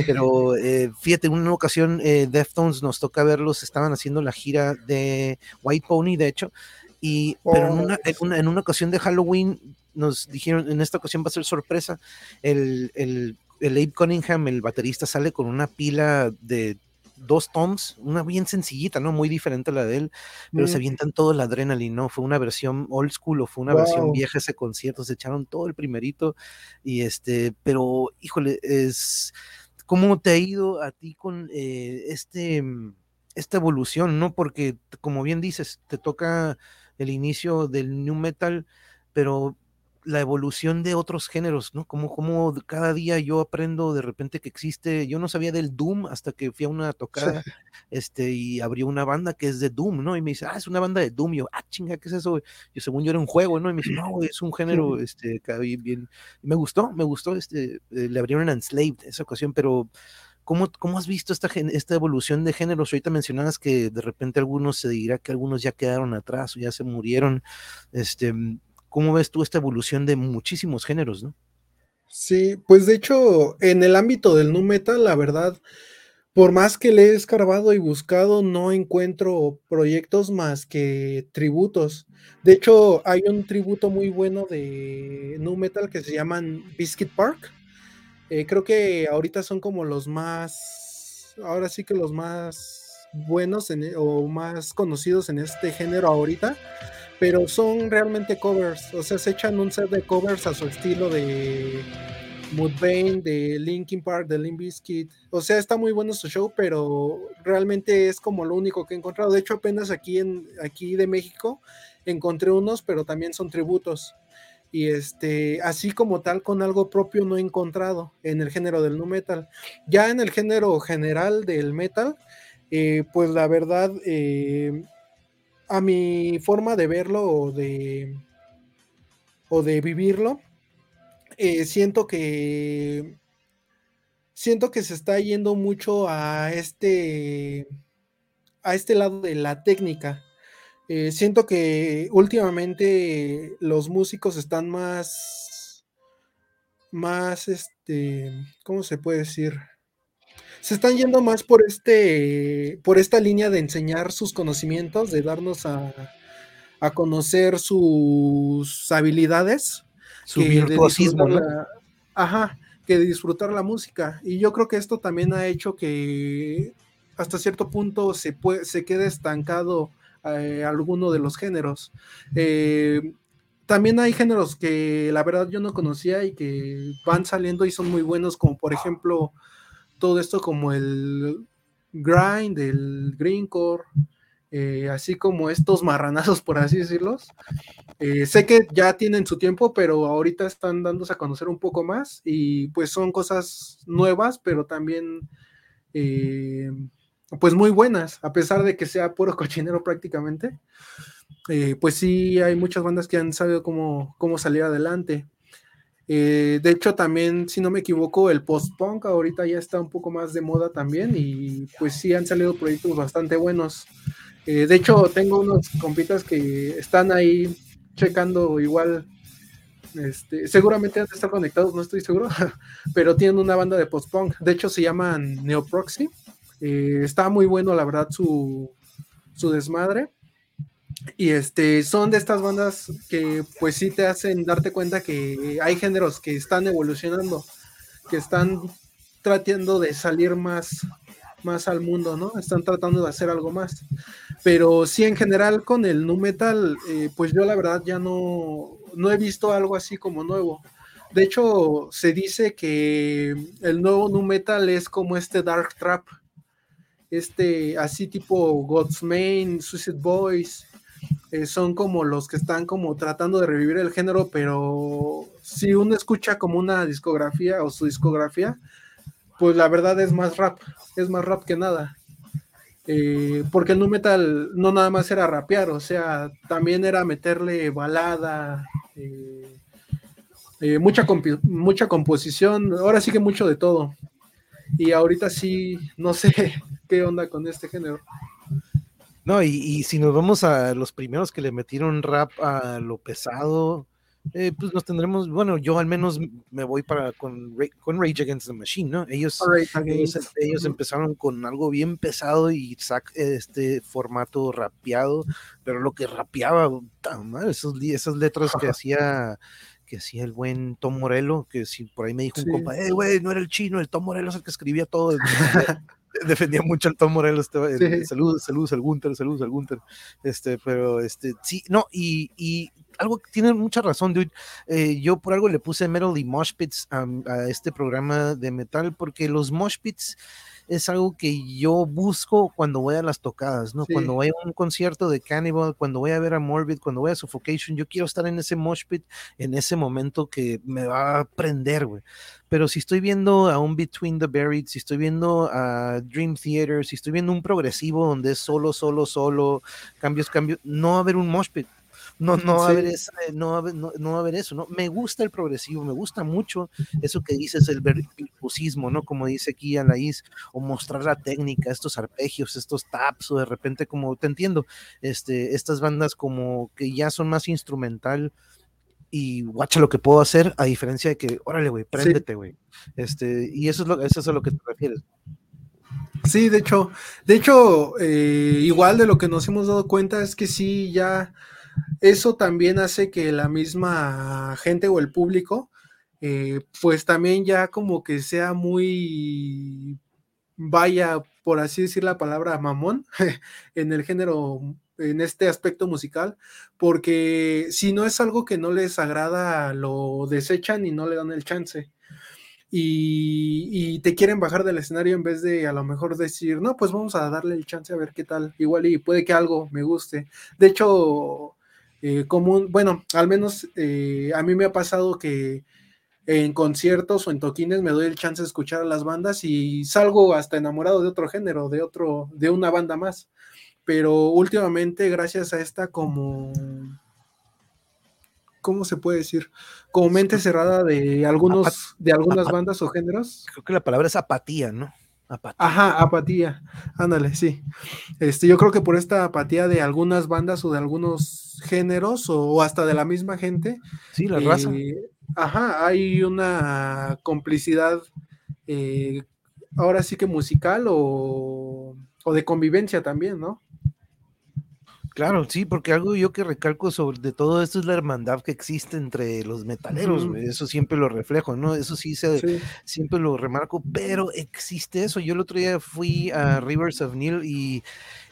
Pero eh, fíjate, en una ocasión eh, Deftones nos toca verlos, estaban haciendo la gira de White Pony, de hecho, y, pero en una, en una, ocasión de Halloween nos dijeron, en esta ocasión va a ser sorpresa, el, el, el Abe Cunningham, el baterista, sale con una pila de dos toms, una bien sencillita, ¿no? Muy diferente a la de él, pero se avientan todo el adrenaline, ¿no? Fue una versión old school o fue una versión vieja ese concierto, se echaron todo el primerito y este, pero híjole, es, ¿cómo te ha ido a ti con eh, este, esta evolución, ¿no? Porque como bien dices, te toca el inicio del new metal, pero la evolución de otros géneros, ¿no? Como, como cada día yo aprendo de repente que existe, yo no sabía del Doom hasta que fui a una tocada, este, y abrió una banda que es de Doom, ¿no? Y me dice, ah, es una banda de Doom, y yo, ah, chinga, ¿qué es eso? Yo según yo era un juego, ¿no? Y me dice, no, es un género, este, bien, bien, me gustó, me gustó, este, eh, le abrieron Enslaved esa ocasión, pero ¿Cómo, ¿Cómo, has visto esta, esta evolución de géneros? Ahorita mencionabas que de repente algunos se dirá que algunos ya quedaron atrás o ya se murieron. Este, ¿Cómo ves tú esta evolución de muchísimos géneros, no? Sí, pues de hecho, en el ámbito del nu metal, la verdad, por más que le he escarbado y buscado, no encuentro proyectos más que tributos. De hecho, hay un tributo muy bueno de nu metal que se llaman Biscuit Park eh, creo que ahorita son como los más, ahora sí que los más buenos e, o más conocidos en este género ahorita, pero son realmente covers, o sea, se echan un set de covers a su estilo de Mudvayne, de Linkin Park, de Limp Bizkit, o sea, está muy bueno su show, pero realmente es como lo único que he encontrado. De hecho, apenas aquí en aquí de México encontré unos, pero también son tributos y este, así como tal con algo propio no encontrado en el género del nu metal. Ya en el género general del metal, eh, pues la verdad, eh, a mi forma de verlo o de, o de vivirlo, eh, siento que siento que se está yendo mucho a este a este lado de la técnica eh, siento que últimamente los músicos están más, más, este, ¿cómo se puede decir? Se están yendo más por este, por esta línea de enseñar sus conocimientos, de darnos a, conocer sus habilidades. Su virtuosismo, Ajá, que de disfrutar la música. Y yo creo que esto también ha hecho que hasta cierto punto se, puede, se quede estancado eh, alguno de los géneros. Eh, también hay géneros que la verdad yo no conocía y que van saliendo y son muy buenos, como por ejemplo todo esto como el grind, el greencore, eh, así como estos marranazos, por así decirlos. Eh, sé que ya tienen su tiempo, pero ahorita están dándose a conocer un poco más y pues son cosas nuevas, pero también eh, pues muy buenas, a pesar de que sea puro cochinero prácticamente. pues sí, hay muchas bandas que han sabido cómo, cómo salir adelante. de hecho, también, si no me equivoco, el post-punk ahorita ya está un poco más de moda también y pues sí han salido proyectos bastante buenos. Eh, de hecho, tengo unos compitas que están ahí checando igual. Este, seguramente han de estar conectados, no estoy seguro, pero tienen una banda de post-punk. De hecho, se llaman Neoproxy. Eh, está muy bueno, la verdad, su, su desmadre. Y este, son de estas bandas que pues sí te hacen darte cuenta que hay géneros que están evolucionando, que están tratando de salir más, más al mundo, ¿no? Están tratando de hacer algo más. Pero sí, en general, con el nu metal, eh, pues yo la verdad ya no, no he visto algo así como nuevo. De hecho, se dice que el nuevo nu metal es como este Dark Trap, este así tipo Godsmain, Suicide Boys, eh, son como los que están como tratando de revivir el género, pero si uno escucha como una discografía o su discografía, pues la verdad es más rap, es más rap que nada. Eh, porque el nu metal no nada más era rapear, o sea, también era meterle balada, eh, mucha, mucha composición, ahora sí que mucho de todo. Y ahorita sí, no sé qué onda con este género. No, y, y si nos vamos a los primeros que le metieron rap a lo pesado, eh, pues nos tendremos, bueno, yo al menos me voy para con, con Rage Against the Machine, ¿no? Ellos, ellos, empezaron con algo bien pesado y sac, este formato rapeado, pero lo que rapeaba, esos, esas letras que hacía que hacía el buen Tom Morello, que si por ahí me dijo un compa, eh, güey, no era el chino, el Tom Morello es el que escribía todo. defendía mucho al Tom Morello, este, saludos, saludos al Gunter, saludos al Gunter, este, pero este, sí, no, y, y algo que tiene mucha razón, dude. Eh, yo por algo le puse metal y mosh pits a, este programa de metal, porque los mosh pits es algo que yo busco cuando voy a las tocadas, ¿no? Cuando voy a un concierto de Cannibal, cuando voy a ver a Morbid, cuando voy a Suffocation, yo quiero estar en ese mosh pit en ese momento que me va a prender, güey. Pero si estoy viendo a un Between the Buried, si estoy viendo a Dream Theater, si estoy viendo un progresivo donde es solo, solo, solo, cambios, cambios, no va a haber un mosh pit no, no, va a haber no, va a haber, no, va a haber eso, ¿no? Me gusta el progresivo, me gusta mucho eso que dices, el virtuosismo, ¿no? Como dice aquí Anaís, o mostrar la técnica, estos arpegios, estos taps, o de repente como, te entiendo, este, estas bandas como que ya son más instrumental, y guacha lo que puedo hacer, a diferencia de que, órale, güey, préndete, güey. Este, y eso es, lo, eso es a lo que te refieres. Sí, de hecho, de hecho, eh, igual de lo que nos hemos dado cuenta es que sí, ya eso también hace que la misma gente o el público, eh, pues también ya como que sea muy, vaya, por así decir la palabra mamón, en el género, en este aspecto musical, porque si no es algo que no les agrada, lo desechan y no le dan el chance. Y, y, te quieren bajar del escenario en vez de a lo mejor decir, no, pues vamos a darle el chance a ver qué tal, igual y puede que algo me guste. De hecho, eh, común, bueno, al menos eh, a mí me ha pasado que en conciertos o en toquines me doy el chance de escuchar a las bandas y salgo hasta enamorado de otro género, de otro, de una banda más. Pero últimamente, gracias a esta como, ¿cómo se puede decir? Como mente cerrada de algunos, de algunas bandas o géneros. Creo que la palabra es apatía, ¿no? Ajá, apatía. Ándale, sí. Este, yo creo que por esta apatía de algunas bandas o de algunos géneros o, hasta de la misma gente. Sí, la raza. Eh, ajá, hay una complicidad eh, ahora sí que musical o, o, de convivencia también, ¿no? Claro, sí, porque algo yo que recalco sobre de todo esto es la hermandad que existe entre los metaleros, eso siempre lo reflejo, ¿no? Eso sí, se, siempre lo remarco, pero existe eso. Yo el otro día fui a Rivers of Neil y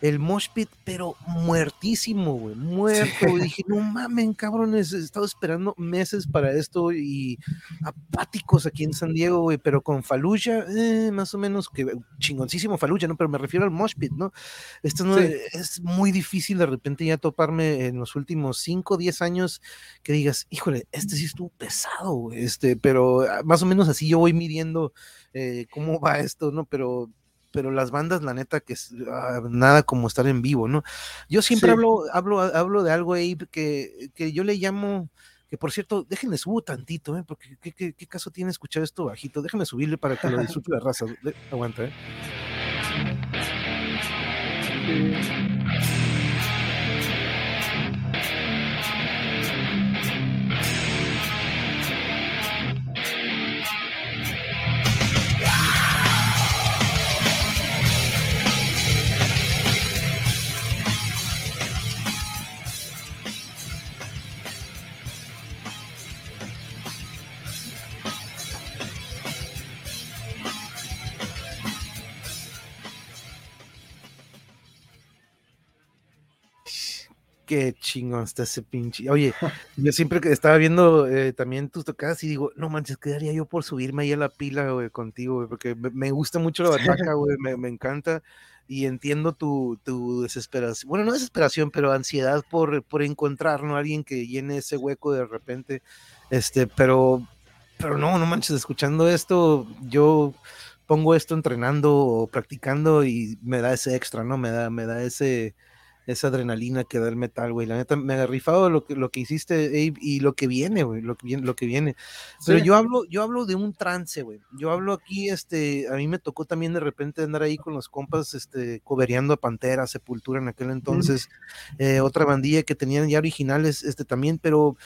el mosh pit, pero muertísimo, güey, muerto. Dije, no mamen, cabrones, he estado esperando meses para esto y apáticos aquí en San Diego, güey, pero con Fallujah, eh, más o menos, que chingoncísimo Fallujah, ¿no? Pero me refiero al mosh pit, ¿no? Esto no es muy difícil de repente ya toparme en los últimos 5 o 10 años que digas, híjole, este sí estuvo pesado, güey, este, pero ah, más o menos así yo voy midiendo eh, cómo va esto, ¿no? Pero pero las bandas, la neta, que es ah, nada como estar en vivo, ¿no? Yo siempre hablo, hablo, hablo de algo ahí que, que yo le llamo, que por cierto, déjenme subo tantito, ¿eh? porque ¿qué, qué, caso tiene escuchar esto bajito? Déjenme subirle para que lo disfrute la raza. Aguanta, ¿eh? Qué chingón está ese pinche. Oye, yo siempre que estaba viendo eh, también tus tocadas y digo, no manches, quedaría yo por subirme ahí a la pila, güey, contigo, porque me, gusta mucho la bataca, güey, me, encanta y entiendo tu, tu, desesperación, bueno, no desesperación, pero ansiedad por, por encontrar, ¿no? Alguien que llene ese hueco de repente, este, pero, pero no, no manches, escuchando esto, yo pongo esto entrenando o practicando y me da ese extra, ¿no? Me da, me da ese esa adrenalina que da el metal, güey. La neta, me ha rifado lo que, lo que hiciste, Abe, y lo que viene, güey, lo que viene, lo que viene. Pero yo hablo, yo hablo de un trance, güey. Yo hablo aquí, este, a mí me tocó también de repente andar ahí con los compas, este, cobereando a Pantera, Sepultura en aquel entonces, eh, otra bandilla que tenían ya originales, este, también, pero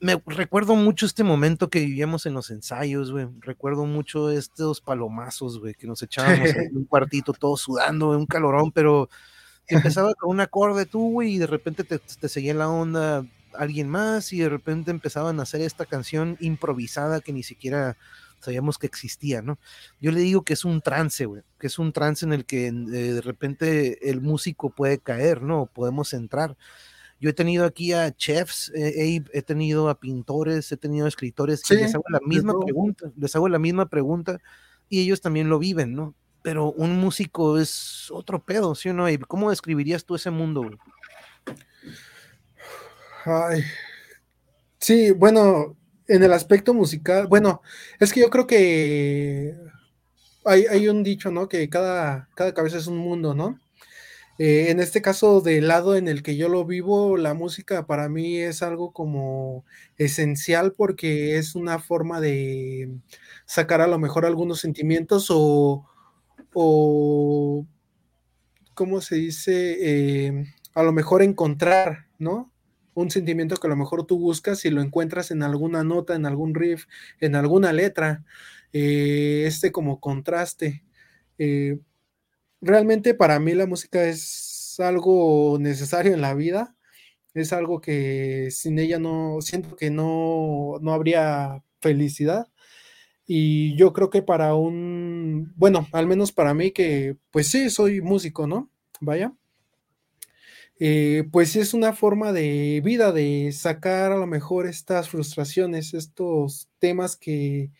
me recuerdo mucho este momento que vivíamos en los ensayos, güey. Recuerdo mucho estos palomazos, güey, que nos echábamos en un cuartito todos sudando, un calorón, pero empezaba con un acorde tú, güey, y de repente te, te seguía la onda alguien más, y de repente empezaban a hacer esta canción improvisada que ni siquiera sabíamos que existía, ¿no? Yo le digo que es un trance, güey, que es un trance en el que eh, de repente el músico puede caer, ¿no? Podemos entrar. Yo he tenido aquí a chefs, eh, he tenido a pintores, he tenido a escritores, y les hago la misma pregunta, les hago la misma pregunta y ellos también lo viven, ¿no? Pero un músico es otro pedo, ¿sí o no? ¿Cómo describirías tú ese mundo? Ay. Sí, bueno, en el aspecto musical, bueno, es que yo creo que hay, un dicho, ¿no? Que cada, cada cabeza es un mundo, ¿no? Eh, en este caso, del lado en el que yo lo vivo, la música para mí es algo como esencial porque es una forma de sacar a lo mejor algunos sentimientos o, o, ¿cómo se dice? Eh, a lo mejor encontrar, ¿no? Un sentimiento que a lo mejor tú buscas y lo encuentras en alguna nota, en algún riff, en alguna letra, eh, este como contraste. Eh, realmente para mí la música es algo necesario en la vida, es algo que sin ella no, siento que no, no habría felicidad. Y yo creo que para un, bueno, al menos para mí que, pues sí, soy músico, ¿no? Vaya. Eh, pues es una forma de vida, de sacar a lo mejor estas frustraciones, estos temas que,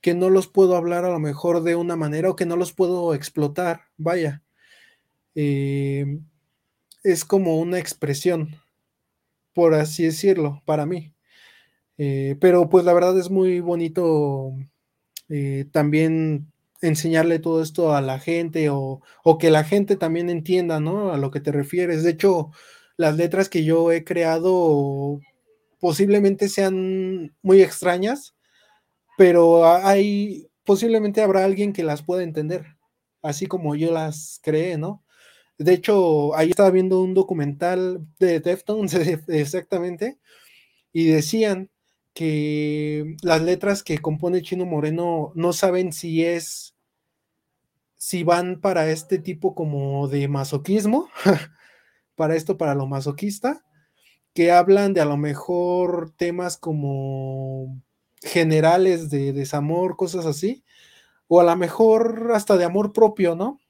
que no los puedo hablar a lo mejor de una manera o que no los puedo explotar, vaya. Eh, es como una expresión, por así decirlo, para mí. Eh, pero pues la verdad es muy bonito eh, también enseñarle todo esto a la gente o, que la gente también entienda, ¿no? A lo que te refieres. De hecho, las letras que yo he creado posiblemente sean muy extrañas, pero hay, posiblemente habrá alguien que las pueda entender, así como yo las creé, ¿no? De hecho, ahí estaba viendo un documental de Deftones exactamente, y decían que las letras que compone Chino Moreno no saben si es, si van para este tipo como de masoquismo, para esto, para lo masoquista, que hablan de a lo mejor temas como generales de desamor, cosas así, o a lo mejor hasta de amor propio, ¿no?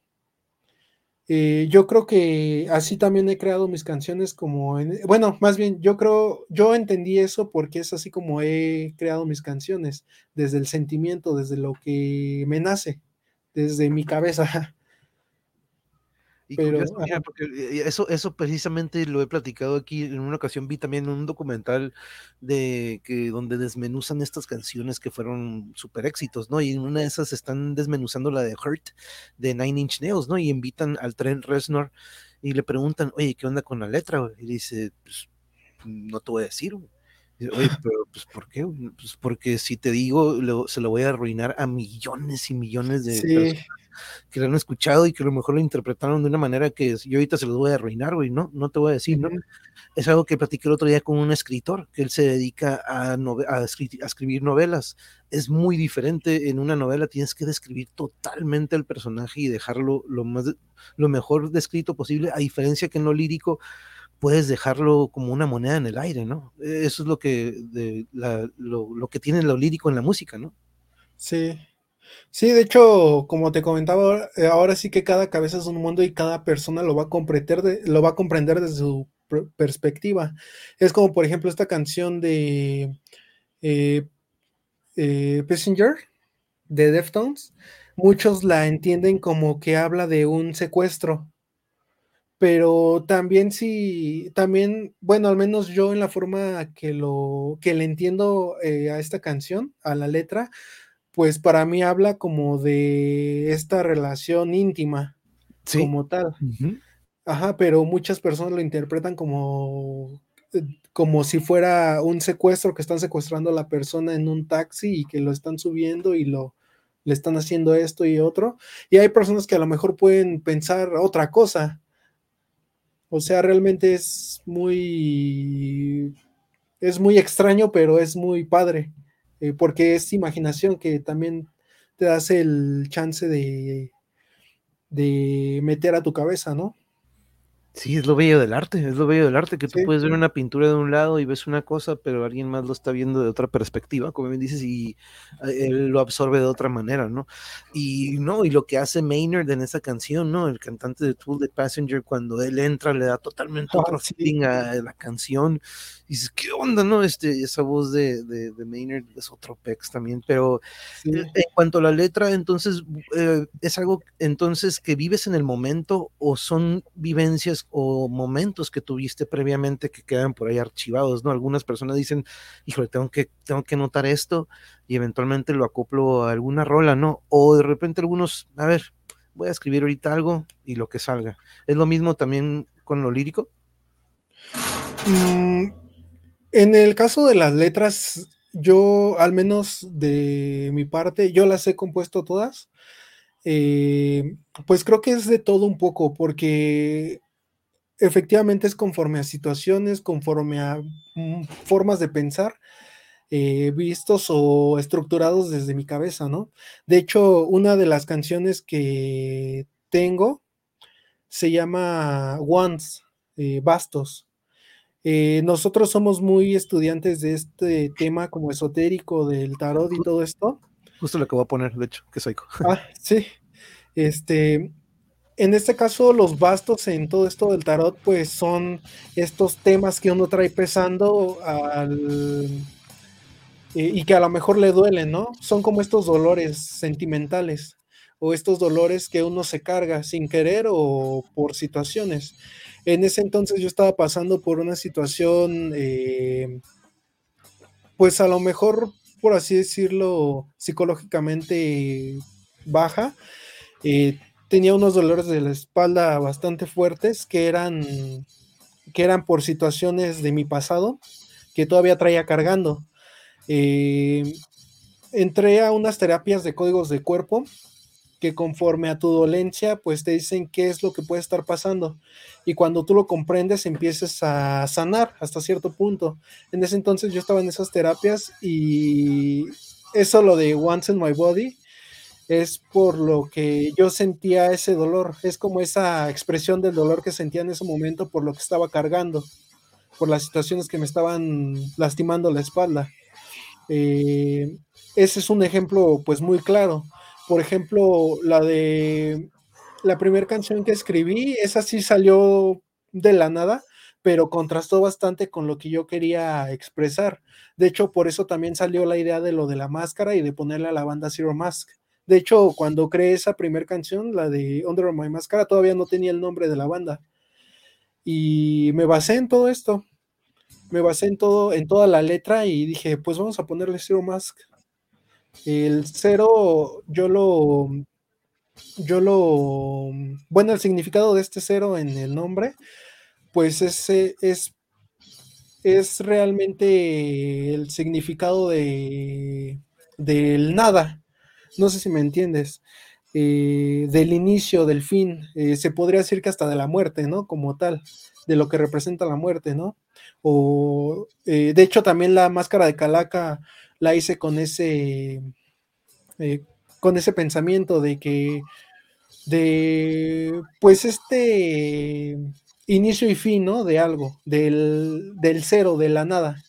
Eh, yo creo que así también he creado mis canciones como, bueno, más bien, yo creo, yo entendí eso porque es así como he creado mis canciones, desde el sentimiento, desde lo que me nace, desde mi cabeza. Pero, porque eh, eso, eso precisamente lo he platicado aquí en una ocasión, vi también un documental de que donde desmenuzan estas canciones que fueron super éxitos, ¿no? Y en una de esas están desmenuzando la de Hurt de Nine Inch Nails, ¿no? Y invitan al Trent Reznor y le preguntan, oye, ¿qué onda con la letra? Y dice, pues no te voy a decir, Oye, pero pues ¿por qué? Pues porque si te digo, se lo voy a arruinar a millones y millones de personas que lo han escuchado y que a lo mejor lo interpretaron de una manera que yo ahorita se los voy a arruinar, güey, no, no te voy a decir, ¿no? Es algo que platiqué el otro día con un escritor, que él se dedica a, a, escribir novelas. Es muy diferente, en una novela tienes que describir totalmente el personaje y dejarlo lo, más, lo mejor descrito posible, a diferencia que en lo lírico puedes dejarlo como una moneda en el aire, ¿no? Eso es lo que, de, lo, lo que tiene lo lírico en la música, ¿no? Sí, Sí, de hecho, como te comentaba, eh, ahora sí que cada cabeza es un mundo y cada persona lo va a comprender, lo va a comprender desde su perspectiva. Es como, por ejemplo, esta canción de eh, eh, Passenger de Deftones. Muchos la entienden como que habla de un secuestro. Pero también sí, también, bueno, al menos yo en la forma que lo que le entiendo a esta canción, a la letra, pues para mí habla como de esta relación íntima, como tal. Ajá, pero muchas personas lo interpretan como, eh, como si fuera un secuestro, que están secuestrando a la persona en un taxi y que lo están subiendo y lo le están haciendo esto y otro. Y hay personas que a lo mejor pueden pensar otra cosa. O sea, realmente es muy es muy extraño, pero es muy padre. Eh, porque es imaginación que también te hace el chance de, de meter a tu cabeza, ¿no? Sí, es lo bello del arte, es lo bello del arte, que tú puedes ver una pintura de un lado y ves una cosa, pero alguien más lo está viendo de otra perspectiva, como bien dices, y eh, él lo absorbe de otra manera, ¿no? Y no, y lo que hace Maynard en esa canción, ¿no? El cantante de Tool the Passenger, cuando él entra, le da totalmente otro ah, feeling a la canción, y dices, ¿qué onda, no? Este, esa voz de, de, Maynard es otro pex también, pero en cuanto a la letra, entonces, eh, ¿es algo entonces que vives en el momento o son vivencias o momentos que tuviste previamente que quedan por ahí archivados, ¿no? Algunas personas dicen, híjole, tengo que, tengo que notar esto y eventualmente lo acoplo a alguna rola, ¿no? O de repente algunos, a ver, voy a escribir ahorita algo y lo que salga. ¿Es lo mismo también con lo lírico? Mm, en el caso de las letras, yo, al menos de mi parte, yo las he compuesto todas. Eh, pues creo que es de todo un poco, porque efectivamente es conforme a situaciones, conforme a mm, formas de pensar, eh, vistos o estructurados desde mi cabeza, ¿no? De hecho, una de las canciones que tengo se llama Once, eh, Bastos. Eh, nosotros somos muy estudiantes de este tema como esotérico del tarot y todo esto. Justo lo que voy a poner, de hecho, que soy. Ah, sí. Este, en este caso, los bastos en todo esto del tarot, pues son estos temas que uno trae pesando y que a lo mejor le duelen, ¿no? Son como estos dolores sentimentales o estos dolores que uno se carga sin querer o por situaciones. En ese entonces yo estaba pasando por una situación, eh, pues a lo mejor, por así decirlo, psicológicamente baja. Eh, tenía unos dolores de la espalda bastante fuertes que eran, que eran por situaciones de mi pasado que todavía traía cargando. Eh, entré a unas terapias de códigos de cuerpo que conforme a tu dolencia, pues te dicen qué es lo que puede estar pasando. Y cuando tú lo comprendes, empiezas a sanar hasta cierto punto. En ese entonces yo estaba en esas terapias y eso lo de Once in My Body es por lo que yo sentía ese dolor, es como esa expresión del dolor que sentía en ese momento por lo que estaba cargando, por las situaciones que me estaban lastimando la espalda. Eh, ese es un ejemplo pues muy claro. Por ejemplo, la de la primera canción que escribí, esa sí salió de la nada, pero contrastó bastante con lo que yo quería expresar. De hecho, por eso también salió la idea de lo de la máscara y de ponerle a la banda Zero Mask. De hecho, cuando creé esa primera canción, la de Under My Máscara, todavía no tenía el nombre de la banda. Y me basé en todo esto. Me basé en todo, en toda la letra y dije, pues vamos a ponerle Zero Mask. El cero, yo lo, yo lo, bueno, el significado de este cero en el nombre, pues ese es, es realmente el significado de, del nada. No sé si me entiendes. Eh, del inicio, del fin, eh, se podría decir que hasta de la muerte, ¿no? Como tal, de lo que representa la muerte, ¿no? O, eh, de hecho, también la máscara de Calaca la hice con ese, con ese pensamiento de que, de, pues este inicio y fin, ¿no? De algo, del, cero, de la nada.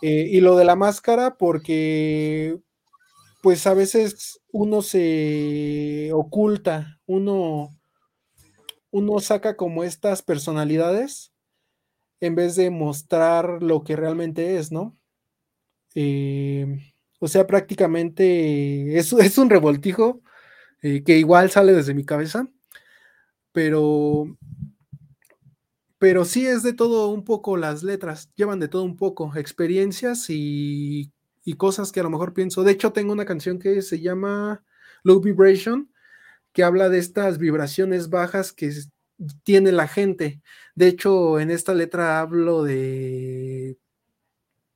Y lo de la máscara, porque, pues a veces uno se oculta, uno, uno saca como estas personalidades en vez de mostrar lo que realmente es, ¿no? Eh, o sea, prácticamente es, es un revoltijo eh, que igual sale desde mi cabeza, pero, pero sí es de todo un poco las letras, llevan de todo un poco, experiencias y, y cosas que a lo mejor pienso. De hecho, tengo una canción que se llama Low Vibration, que habla de estas vibraciones bajas que tiene la gente. De hecho, en esta letra hablo de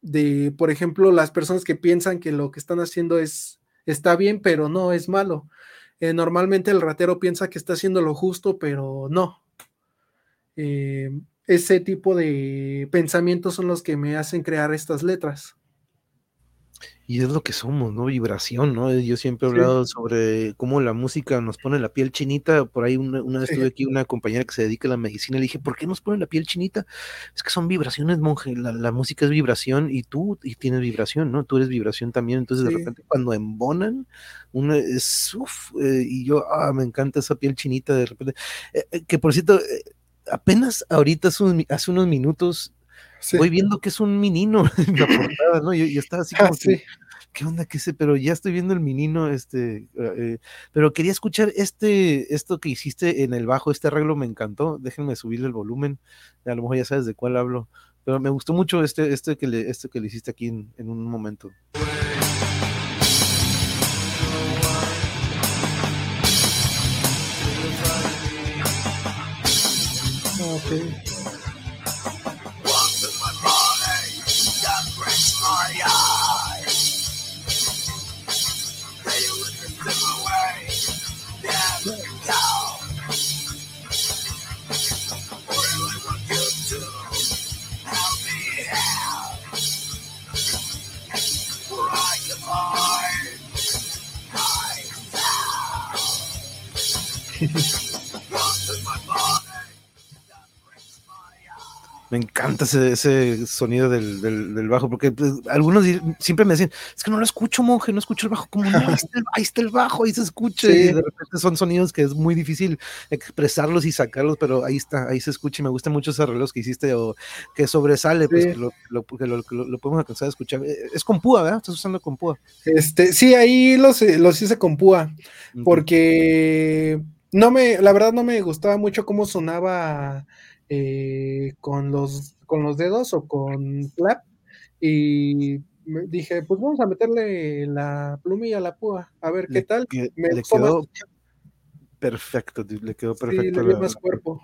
de, por ejemplo, las personas que piensan que lo que están haciendo es está bien, pero no es malo. Eh, normalmente el ratero piensa que está haciendo lo justo, pero no. Eh, ese tipo de pensamientos son los que me hacen crear estas letras. Y es lo que somos, ¿no? Vibración, ¿no? Yo siempre he hablado sobre cómo la música nos pone la piel chinita. Por ahí una, vez tuve aquí una compañera que se dedica a la medicina le dije, ¿por qué nos pone la piel chinita? Es que son vibraciones, monje. La, música es vibración y tú y tienes vibración, ¿no? Tú eres vibración también. Entonces, de repente, cuando embonan, uno es, uff, eh, y yo, ah, me encanta esa piel chinita de repente. Eh, eh, que por cierto, apenas ahorita, hace unos minutos, voy viendo que es un menino en la portada, ¿no? Yo, estaba así como que, ¿qué onda? ¿Qué sé? Pero ya estoy viendo el menino, este, ah, eh, pero quería escuchar este, esto que hiciste en el bajo, este arreglo me encantó, déjenme subirle el volumen, a lo mejor ya sabes de cuál hablo, pero me gustó mucho este, este que le, este que le hiciste aquí en, en un momento. Okay. Me encanta ese, sonido del, bajo, porque pues, algunos siempre me decían, es que no lo escucho, monje, no escucho el bajo, como no, ahí está el, bajo, ahí se escucha, y de repente son sonidos que es muy difícil expresarlos y sacarlos, pero ahí está, ahí se escucha, y me gustan mucho esos arreglos que hiciste, o que sobresale, pues que lo, lo, podemos alcanzar a escuchar. Eh, es con púa, ¿verdad? Estás usando con púa. Este, sí, ahí los, los hice con púa, porque no me, la verdad no me gustaba mucho cómo sonaba eh, con, los, con los dedos o con clap y dije, pues vamos a meterle la plumilla a la púa, a ver qué tal. me quedó perfecto, le quedó perfecto. le más cuerpo.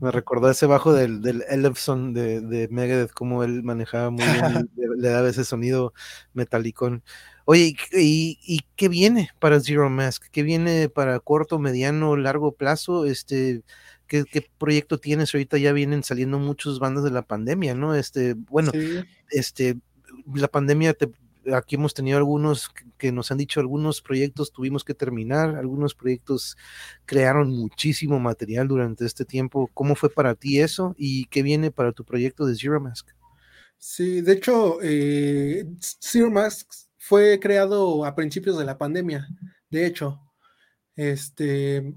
Me recordó ese bajo del, del de, de Megadeth, cómo él manejaba muy bien, le, daba ese sonido metalicón. Oye, ¿y, ¿y, qué viene para Zero Mask? ¿Qué viene para corto, mediano, largo plazo? Este, ¿qué, proyecto tienes? Ahorita ya vienen saliendo muchas bandas de la pandemia, ¿no? Este, bueno, este, la pandemia te aquí hemos tenido algunos que nos han dicho algunos proyectos tuvimos que terminar, algunos proyectos crearon muchísimo material durante este tiempo. ¿Cómo fue para ti eso y qué viene para tu proyecto de Zero Mask? Sí, de hecho, eh, Zero Mask fue creado a principios de la pandemia, de hecho. Este,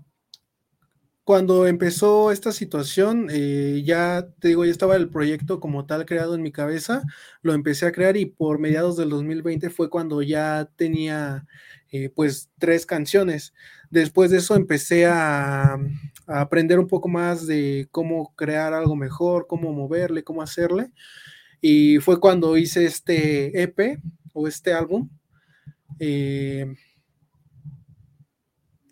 cuando empezó esta situación, eh, ya te digo, ya estaba el proyecto como tal creado en mi cabeza, lo empecé a crear y por mediados del 2020 fue cuando ya tenía eh, pues tres canciones. Después de eso empecé a, a, aprender un poco más de cómo crear algo mejor, cómo moverle, cómo hacerle. Y fue cuando hice este EP o este álbum. Eh,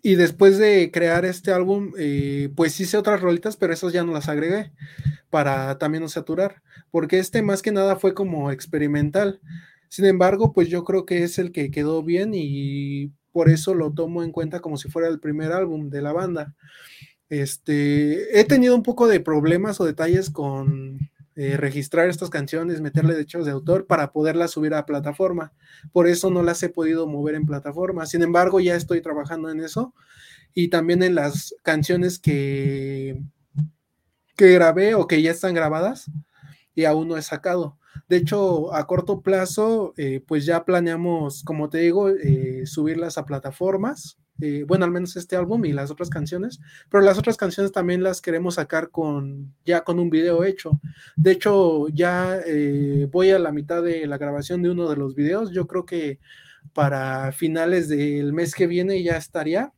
y después de crear este álbum, eh, pues hice otras rolitas, pero esas ya no las agregué para también no saturar, porque este más que nada fue como experimental. Sin embargo, pues yo creo que es el que quedó bien y por eso lo tomo en cuenta como si fuera el primer álbum de la banda. Este, he tenido un poco de problemas o detalles con eh, registrar estas canciones, meterle derechos de autor para poderlas subir a plataforma. Por eso no las he podido mover en plataforma. Sin embargo, ya estoy trabajando en eso y también en las canciones que, que grabé o que ya están grabadas y aún no he sacado. De hecho, a corto plazo, eh, pues ya planeamos, como te digo, eh, subirlas a plataformas eh, bueno, al menos este álbum y las otras canciones, pero las otras canciones también las queremos sacar con ya con un video hecho. De hecho, ya eh, voy a la mitad de la grabación de uno de los videos. Yo creo que para finales del mes que viene ya estaría,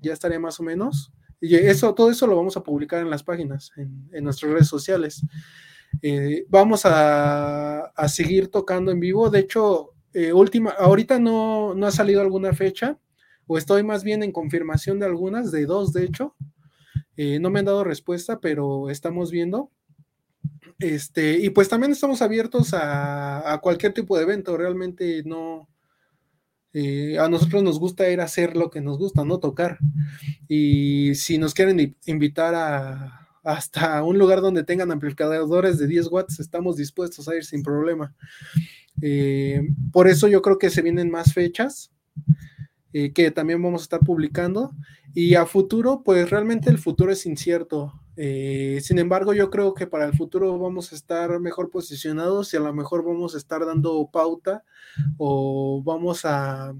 ya estaría más o menos. Y eso, todo eso lo vamos a publicar en las páginas, en, nuestras redes sociales. Eh, vamos a, seguir tocando en vivo. De hecho, última, ahorita no, no ha salido alguna fecha o estoy más bien en confirmación de algunas, de dos de hecho. Eh, no me han dado respuesta, pero estamos viendo. Este, y pues también estamos abiertos a, a cualquier tipo de evento, realmente no, eh, a nosotros nos gusta ir a hacer lo que nos gusta, no tocar. Y si nos quieren invitar a hasta un lugar donde tengan amplificadores de 10 watts, estamos dispuestos a ir sin problema. Eh, por eso yo creo que se vienen más fechas eh, que también vamos a estar publicando. Y a futuro, pues realmente el futuro es incierto. Eh, sin embargo, yo creo que para el futuro vamos a estar mejor posicionados y a lo mejor vamos a estar dando pauta o vamos a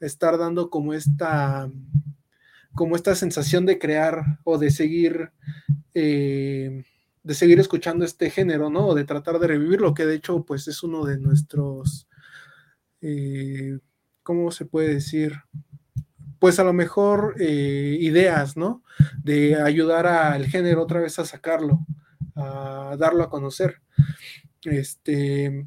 estar dando como esta como esta sensación de crear o de seguir eh, de seguir escuchando este género, ¿no? O de tratar de revivirlo, que de hecho, pues es uno de nuestros ¿cómo se puede decir? Pues a lo mejor eh, ideas, ¿no? De ayudar al género otra vez a sacarlo, a darlo a conocer. Este,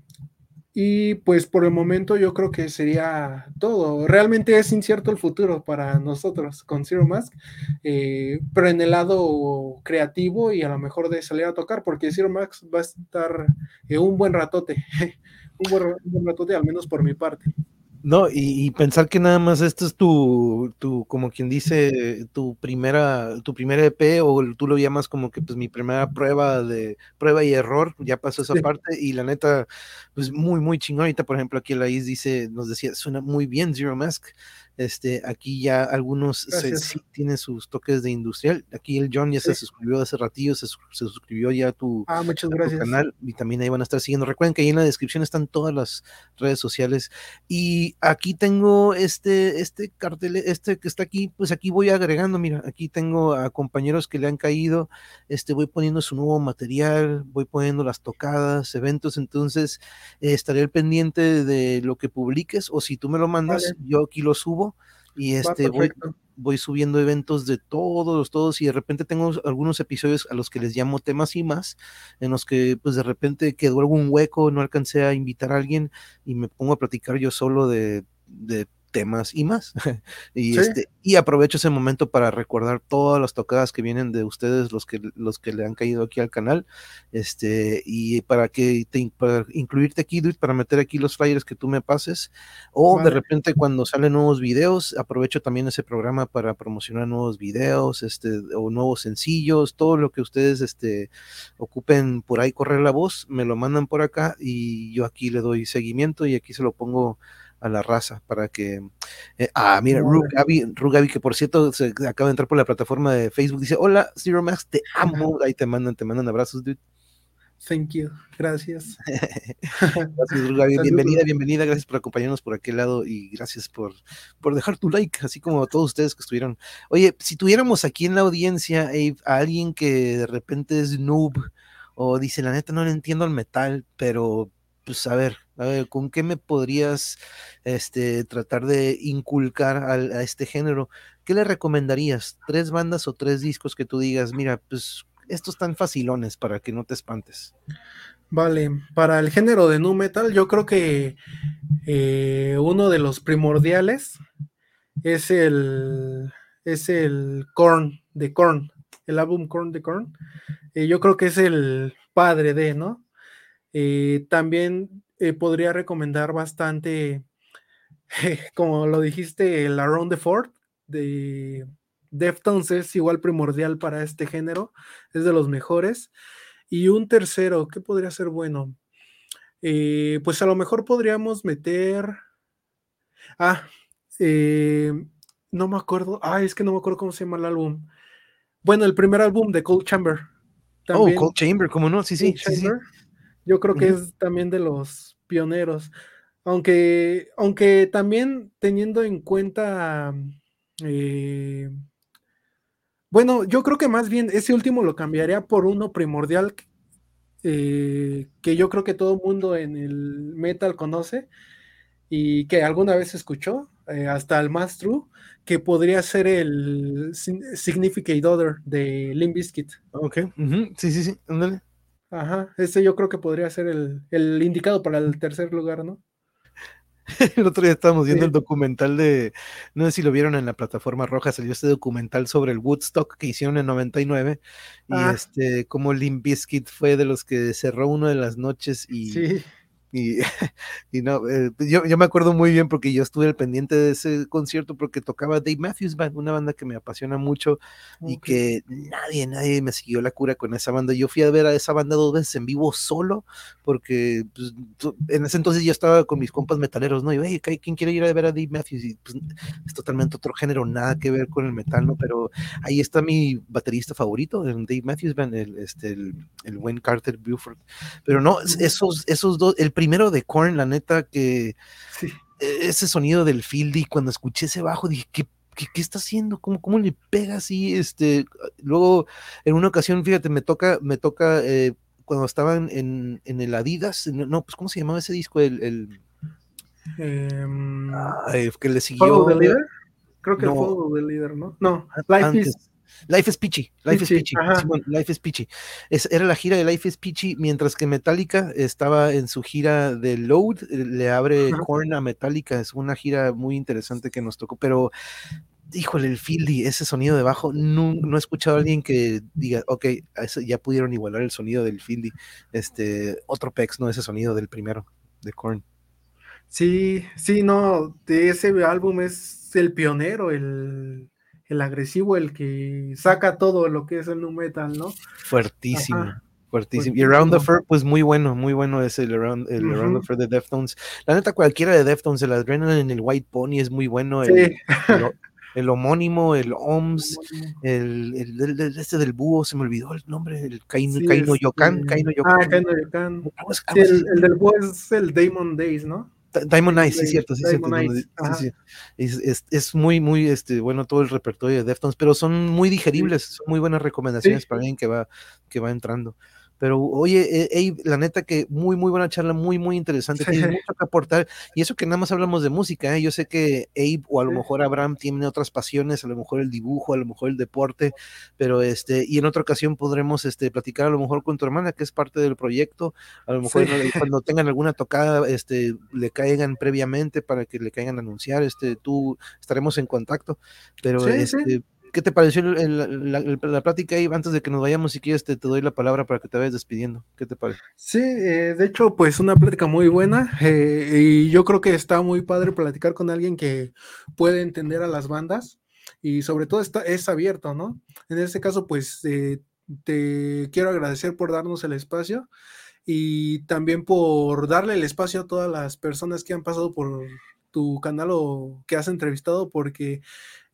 y pues por el momento yo creo que sería todo. Realmente es incierto el futuro para nosotros con Zero Mask, eh, pero en el lado creativo y a lo mejor de salir a tocar, porque Zero Mask va a estar eh, un buen ratote, un buen, un buen ratote al menos por mi parte. No, y, y, pensar que nada más esto es tu, tu, como quien dice, tu primera, tu primer EP, o tú lo llamas como que pues mi primera prueba de prueba y error, ya pasó esa sí. parte, y la neta, pues muy, muy chingón. Ahorita, por ejemplo, aquí la Is dice, nos decía, suena muy bien Zero Mask. Este, aquí ya algunos se, sí, tienen sus toques de industrial. Aquí el John ya sí. se suscribió hace ratillo, se, se, suscribió ya a tu, ah, muchas a gracias. tu canal y también ahí van a estar siguiendo. Recuerden que ahí en la descripción están todas las redes sociales. Y aquí tengo este, este cartel, este que está aquí, pues aquí voy agregando, mira, aquí tengo a compañeros que le han caído, este, voy poniendo su nuevo material, voy poniendo las tocadas, eventos, entonces eh, estaré al pendiente de lo que publiques o si tú me lo mandas, vale. yo aquí lo subo y este voy, voy, subiendo eventos de todos, todos, y de repente tengo algunos episodios a los que les llamo temas y más, en los que pues de repente quedó algún hueco, no alcancé a invitar a alguien y me pongo a platicar yo solo de, de temas y más. y, este, y aprovecho ese momento para recordar todas las tocadas que vienen de ustedes, los que, los que le han caído aquí al canal, este, y para que te, para incluirte aquí, para meter aquí los flyers que tú me pases, o de repente cuando salen nuevos videos, aprovecho también ese programa para promocionar nuevos videos, este, o nuevos sencillos, todo lo que ustedes, este, ocupen por ahí correr la voz, me lo mandan por acá y yo aquí le doy seguimiento y aquí se lo pongo a la raza para que. Eh, ah, mira, Rugabi, que por cierto se acaba de entrar por la plataforma de Facebook, dice: Hola, Zero Max, te amo. Ahí te mandan, te mandan abrazos, dude. Thank you, gracias. gracias, Rugabi. Bienvenida, bienvenida. Gracias por acompañarnos por aquel lado y gracias por, por dejar tu like, así como a todos ustedes que estuvieron. Oye, si tuviéramos aquí en la audiencia a alguien que de repente es noob o dice, la neta no le entiendo al metal, pero pues a ver, a ver, ¿con qué me podrías este, tratar de inculcar a, este género? ¿Qué le recomendarías? ¿Tres bandas o tres discos que tú digas, mira, pues estos están facilones para que no te espantes? Vale, para el género de nu metal, yo creo que eh, uno de los primordiales es el es el Korn de Korn, el álbum Korn de Korn. Eh, yo creo que es el padre de, ¿no? Eh, también eh, podría recomendar bastante, como lo dijiste, el Around the Fort de Deftones es igual primordial para este género, es de los mejores. Y un tercero, ¿qué podría ser bueno? Eh, pues a lo mejor podríamos meter. Ah, no me acuerdo. Ah, es que no me acuerdo cómo se llama el álbum. Bueno, el primer álbum de Cold Chamber. oh, Cold Chamber, ¿cómo no? Sí, sí, sí, sí. Yo creo que es también de los pioneros. Aunque, aunque también teniendo en cuenta, eh, bueno, yo creo que más bien ese último lo cambiaría por uno primordial eh, que yo creo que todo el mundo en el metal conoce y que alguna vez escuchó, eh, hasta el más true, que podría ser el Significate Other de Limp Bizkit. Ok, sí, sí, sí, ándale. Ajá, ese yo creo que podría ser el, indicado para el tercer lugar, ¿no? El otro día estábamos viendo el documental de, no sé si lo vieron en la plataforma roja, salió este documental sobre el Woodstock que hicieron en 99 y ah. este, como Limp Bizkit fue de los que cerró una de las noches y, sí. Y, no, eh, pues, yo, me acuerdo muy bien porque yo estuve al pendiente de ese concierto porque tocaba Dave Matthews Band, una banda que me apasiona mucho y que nadie, nadie me siguió la cura con esa banda. Yo fui a ver a esa banda dos veces en vivo solo porque pues, en ese entonces yo estaba con mis compas metaleros, ¿no? Y, hey, ¿quién quiere ir a ver a Dave Matthews? Y pues, es totalmente otro género, nada que ver con el metal, ¿no? Pero ahí está mi baterista favorito, el Dave Matthews Band, el, este, el, el Wayne Carter Buford. Pero no, esos, esos dos, el primero de Korn, la neta, que e, ese sonido del Fieldy, cuando escuché ese bajo, dije, ¿qué, qué, está haciendo? ¿Cómo, ¿Cómo, le pega así? Este, luego, en una ocasión, fíjate, me toca, me toca, eh, cuando estaban en, en, el Adidas, no, pues, ¿cómo se llamaba ese disco? El, el em, que le siguió. Creo que el Follow the Leader, ¿no? No, Life is Life is Peachy, Life is Peachy, Life is Peachy. era la gira de Life is Peachy, mientras que Metallica estaba en su gira de Load, eh, le abre Korn a Metallica, es una gira muy interesante que nos tocó, pero híjole, el Fieldy, ese sonido de bajo, no, no he escuchado a alguien que diga, ok, ya pudieron igualar el sonido del Fieldy, este, otro Pex, no ese sonido del primero, de Korn. Sí, sí, no, de ese álbum es el pionero, el el agresivo, el que saca todo lo que es el nu metal, ¿no? Fuertísimo. Fuertísimo. Y Around the Fur, pues muy bueno, muy bueno es el Around, el Around the Fur de Deftones. La neta, cualquiera de Deftones, el Adrenaline en el White Pony es muy bueno. El, el, homónimo, el OMS, el, el, este del búho, se me olvidó el nombre, el Kaino, Kaino Yokan. Kaino Yokan. Ah, Kaino Yokan. el, del búho es el Damon Days, ¿no? Diamond Eyes, sí, cierto, sí, cierto. Es, muy, muy este, bueno todo el repertorio de Deftones, pero son muy digeribles, son muy buenas recomendaciones para alguien que va, que va entrando. Pero oye, eh, la neta que muy, muy buena charla, muy, muy interesante. Tiene mucho que aportar. Y eso que nada más hablamos de música, ¿eh? yo sé que Abe o a lo mejor Abraham tiene otras pasiones, a lo mejor el dibujo, a lo mejor el deporte, pero este, y en otra ocasión podremos este, platicar a lo mejor con tu hermana, que es parte del proyecto. A lo mejor cuando tengan alguna tocada, este, le caigan previamente para que le caigan a anunciar, este, tú estaremos en contacto. Pero este, ¿Qué te pareció la, plática ahí? Antes de que nos vayamos, si quieres, te, doy la palabra para que te vayas despidiendo. ¿Qué te parece? Sí, eh, de hecho, pues una plática muy buena eh, y yo creo que está muy padre platicar con alguien que puede entender a las bandas y sobre todo está, es abierto, ¿no? En este caso, pues eh, te quiero agradecer por darnos el espacio y también por darle el espacio a todas las personas que han pasado por tu canal o que has entrevistado porque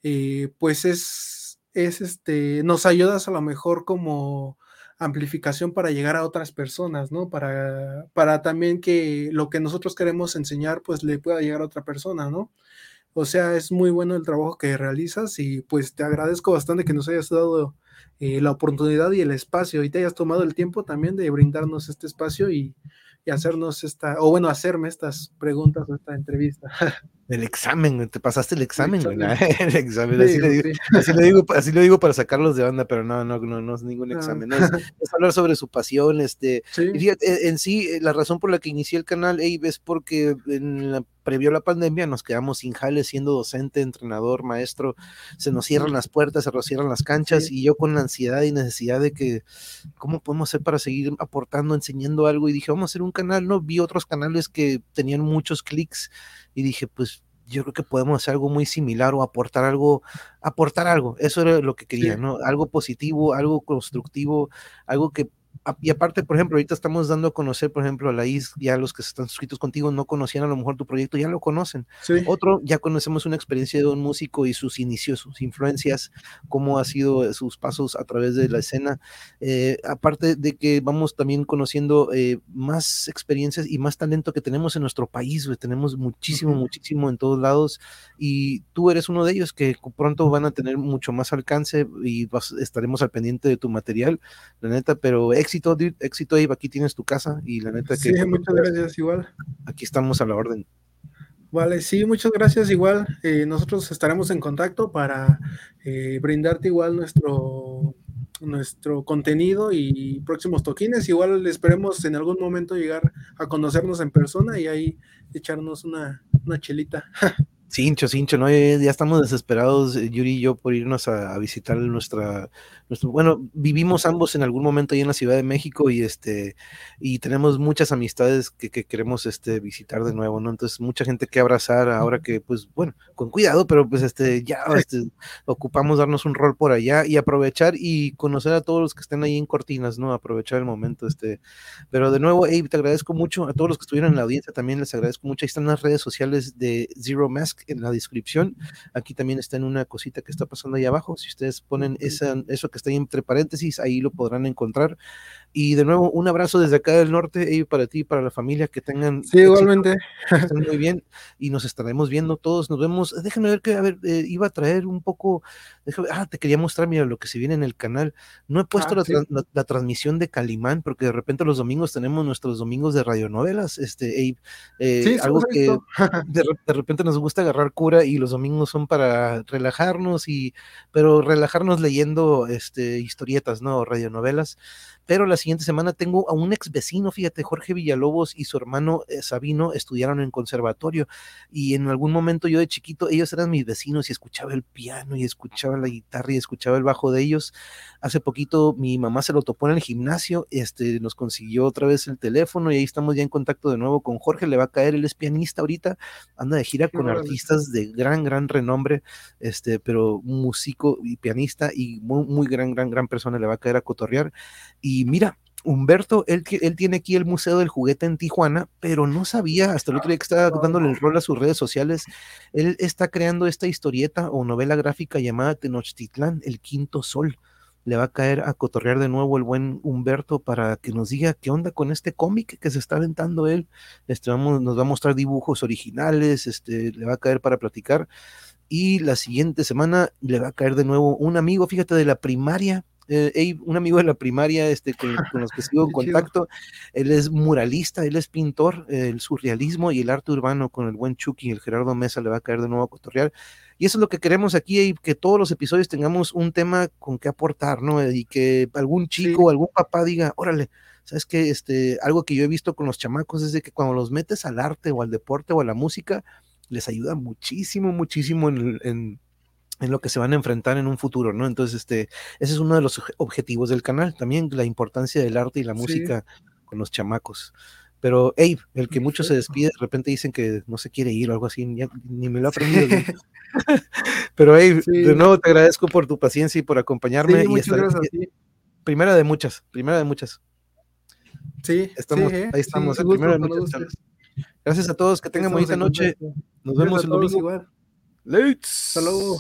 eh, pues es, es este, nos ayudas a lo mejor como amplificación para llegar a otras personas, ¿no? Para, para también que lo que nosotros queremos enseñar, pues le pueda llegar a otra persona, ¿no? O sea, es muy bueno el trabajo que realizas y pues te agradezco bastante que nos hayas dado eh, la oportunidad y el espacio y te hayas tomado el tiempo también de brindarnos este espacio y, y hacernos esta, o bueno, hacerme estas preguntas o esta entrevista. El examen, te pasaste el examen, el examen. así, le digo, así, lo digo, para sacarlos de banda, pero no, no, no, no es ningún examen. Es, hablar sobre su pasión. Este, en sí, eh, la razón por la que inicié el canal Abe es porque en la, previo a la pandemia nos quedamos sin jale siendo docente, entrenador, maestro. Se nos cierran las puertas, se nos cierran las canchas y yo con la ansiedad y necesidad de que, ¿cómo podemos hacer para seguir aportando, enseñando algo? Y dije, vamos a hacer un canal, ¿no? Vi otros canales que tenían muchos clics y dije, pues yo creo que podemos hacer algo muy similar o aportar algo, aportar algo, eso era lo que quería, ¿no? Algo positivo, algo constructivo, algo que y aparte, por ejemplo, ahorita estamos dando a conocer, por ejemplo, a la IS, ya los que están suscritos contigo no conocían a lo mejor tu proyecto, ya lo conocen. Otro, ya conocemos una experiencia de un músico y sus inicios, sus influencias, cómo ha sido sus pasos a través de la escena. Eh, aparte de que vamos también conociendo eh, más experiencias y más talento que tenemos en nuestro país, tenemos muchísimo, muchísimo en todos lados y tú eres uno de ellos que pronto van a tener mucho más alcance y estaremos al pendiente de tu material, la neta, pero éxito, éxito, Eve, aquí tienes tu casa y la neta que... Sí, muchas gracias, igual. Aquí estamos a la orden. Vale, sí, muchas gracias, igual. Eh, nosotros estaremos en contacto para eh, brindarte igual nuestro nuestro contenido y próximos toquines. Igual esperemos en algún momento llegar a conocernos en persona y ahí echarnos una, una chelita. Cincho, cincho, ¿no? Ya estamos desesperados, eh, Yuri y yo, por irnos a, visitar nuestra, nuestro, bueno, vivimos ambos en algún momento ahí en la Ciudad de México y este, y tenemos muchas amistades que, queremos este, visitar de nuevo, ¿no? Entonces, mucha gente que abrazar ahora que, pues, bueno, con cuidado, pero pues este, ya este, ocupamos darnos un rol por allá y aprovechar y conocer a todos los que estén ahí en Cortinas, ¿no? Aprovechar el momento, este, pero de nuevo, Abe, te agradezco mucho, a todos los que estuvieron en la audiencia también les agradezco mucho, ahí están las redes sociales de Zero Mask en la descripción. Aquí también está en una cosita que está pasando ahí abajo. Si ustedes ponen esa, eso que está ahí entre paréntesis, ahí lo podrán encontrar. Y de nuevo, un abrazo desde acá del norte, y para ti, y para la familia, que tengan. Sí, igualmente. Estén muy bien y nos estaremos viendo todos. Nos vemos. Déjenme ver que, a ver, eh, iba a traer un poco. Déjame, ah, te quería mostrar, mira, lo que se viene en el canal. No he puesto ah, la, transmisión de Calimán, porque de repente los domingos tenemos nuestros domingos de radionovelas. Este, eh, algo que de, de, repente nos gusta agarrar cura y los domingos son para relajarnos, y, pero relajarnos leyendo este, historietas, ¿no? Radionovelas pero la siguiente semana tengo a un ex vecino, fíjate, Jorge Villalobos y su hermano eh, Sabino estudiaron en conservatorio y en algún momento yo de chiquito, ellos eran mis vecinos y escuchaba el piano y escuchaba la guitarra y escuchaba el bajo de ellos. Hace poquito mi mamá se lo topó en el gimnasio, este, nos consiguió otra vez el teléfono y ahí estamos ya en contacto de nuevo con Jorge, le va a caer, él es pianista ahorita, anda de gira con artistas de gran, gran renombre, este, pero músico y pianista y muy, muy gran, gran, gran persona le va a caer a cotorrear. Y y mira, Humberto, él, él tiene aquí el Museo del Juguete en Tijuana, pero no sabía, hasta el otro día que estaba dándole el rol a sus redes sociales, él está creando esta historieta o novela gráfica llamada Tenochtitlán, el quinto sol. Le va a caer a cotorrear de nuevo el buen Humberto para que nos diga qué onda con este cómic que se está aventando él. Este, vamos, nos va a mostrar dibujos originales, este, le va a caer para platicar. Y la siguiente semana le va a caer de nuevo un amigo, fíjate, de la primaria, eh, un amigo de la primaria este, con, los que sigo en contacto. Él es muralista, él es pintor, el surrealismo y el arte urbano con el buen Chucky, el Gerardo Mesa le va a caer de nuevo a cotorrear. Y eso es lo que queremos aquí, y que todos los episodios tengamos un tema con que aportar, ¿no? Y que algún chico, algún papá diga, órale, sabes que este, algo que yo he visto con los chamacos es de que cuando los metes al arte o al deporte o a la música, les ayuda muchísimo, muchísimo en, en, lo que se van a enfrentar en un futuro, ¿no? Entonces, este, ese es uno de los objetivos del canal, también la importancia del arte y la música con los chamacos. Pero Abe, el que mucho se despide, de repente dicen que no se quiere ir o algo así, ni me lo ha aprendido. Pero Abe, de nuevo te agradezco por tu paciencia y por acompañarme. y Primera de muchas, primera de muchas. Sí, estamos, ahí estamos, el primero de muchas Gracias a todos, que tengan bonita noche. Nos vemos el domingo. Hasta luego.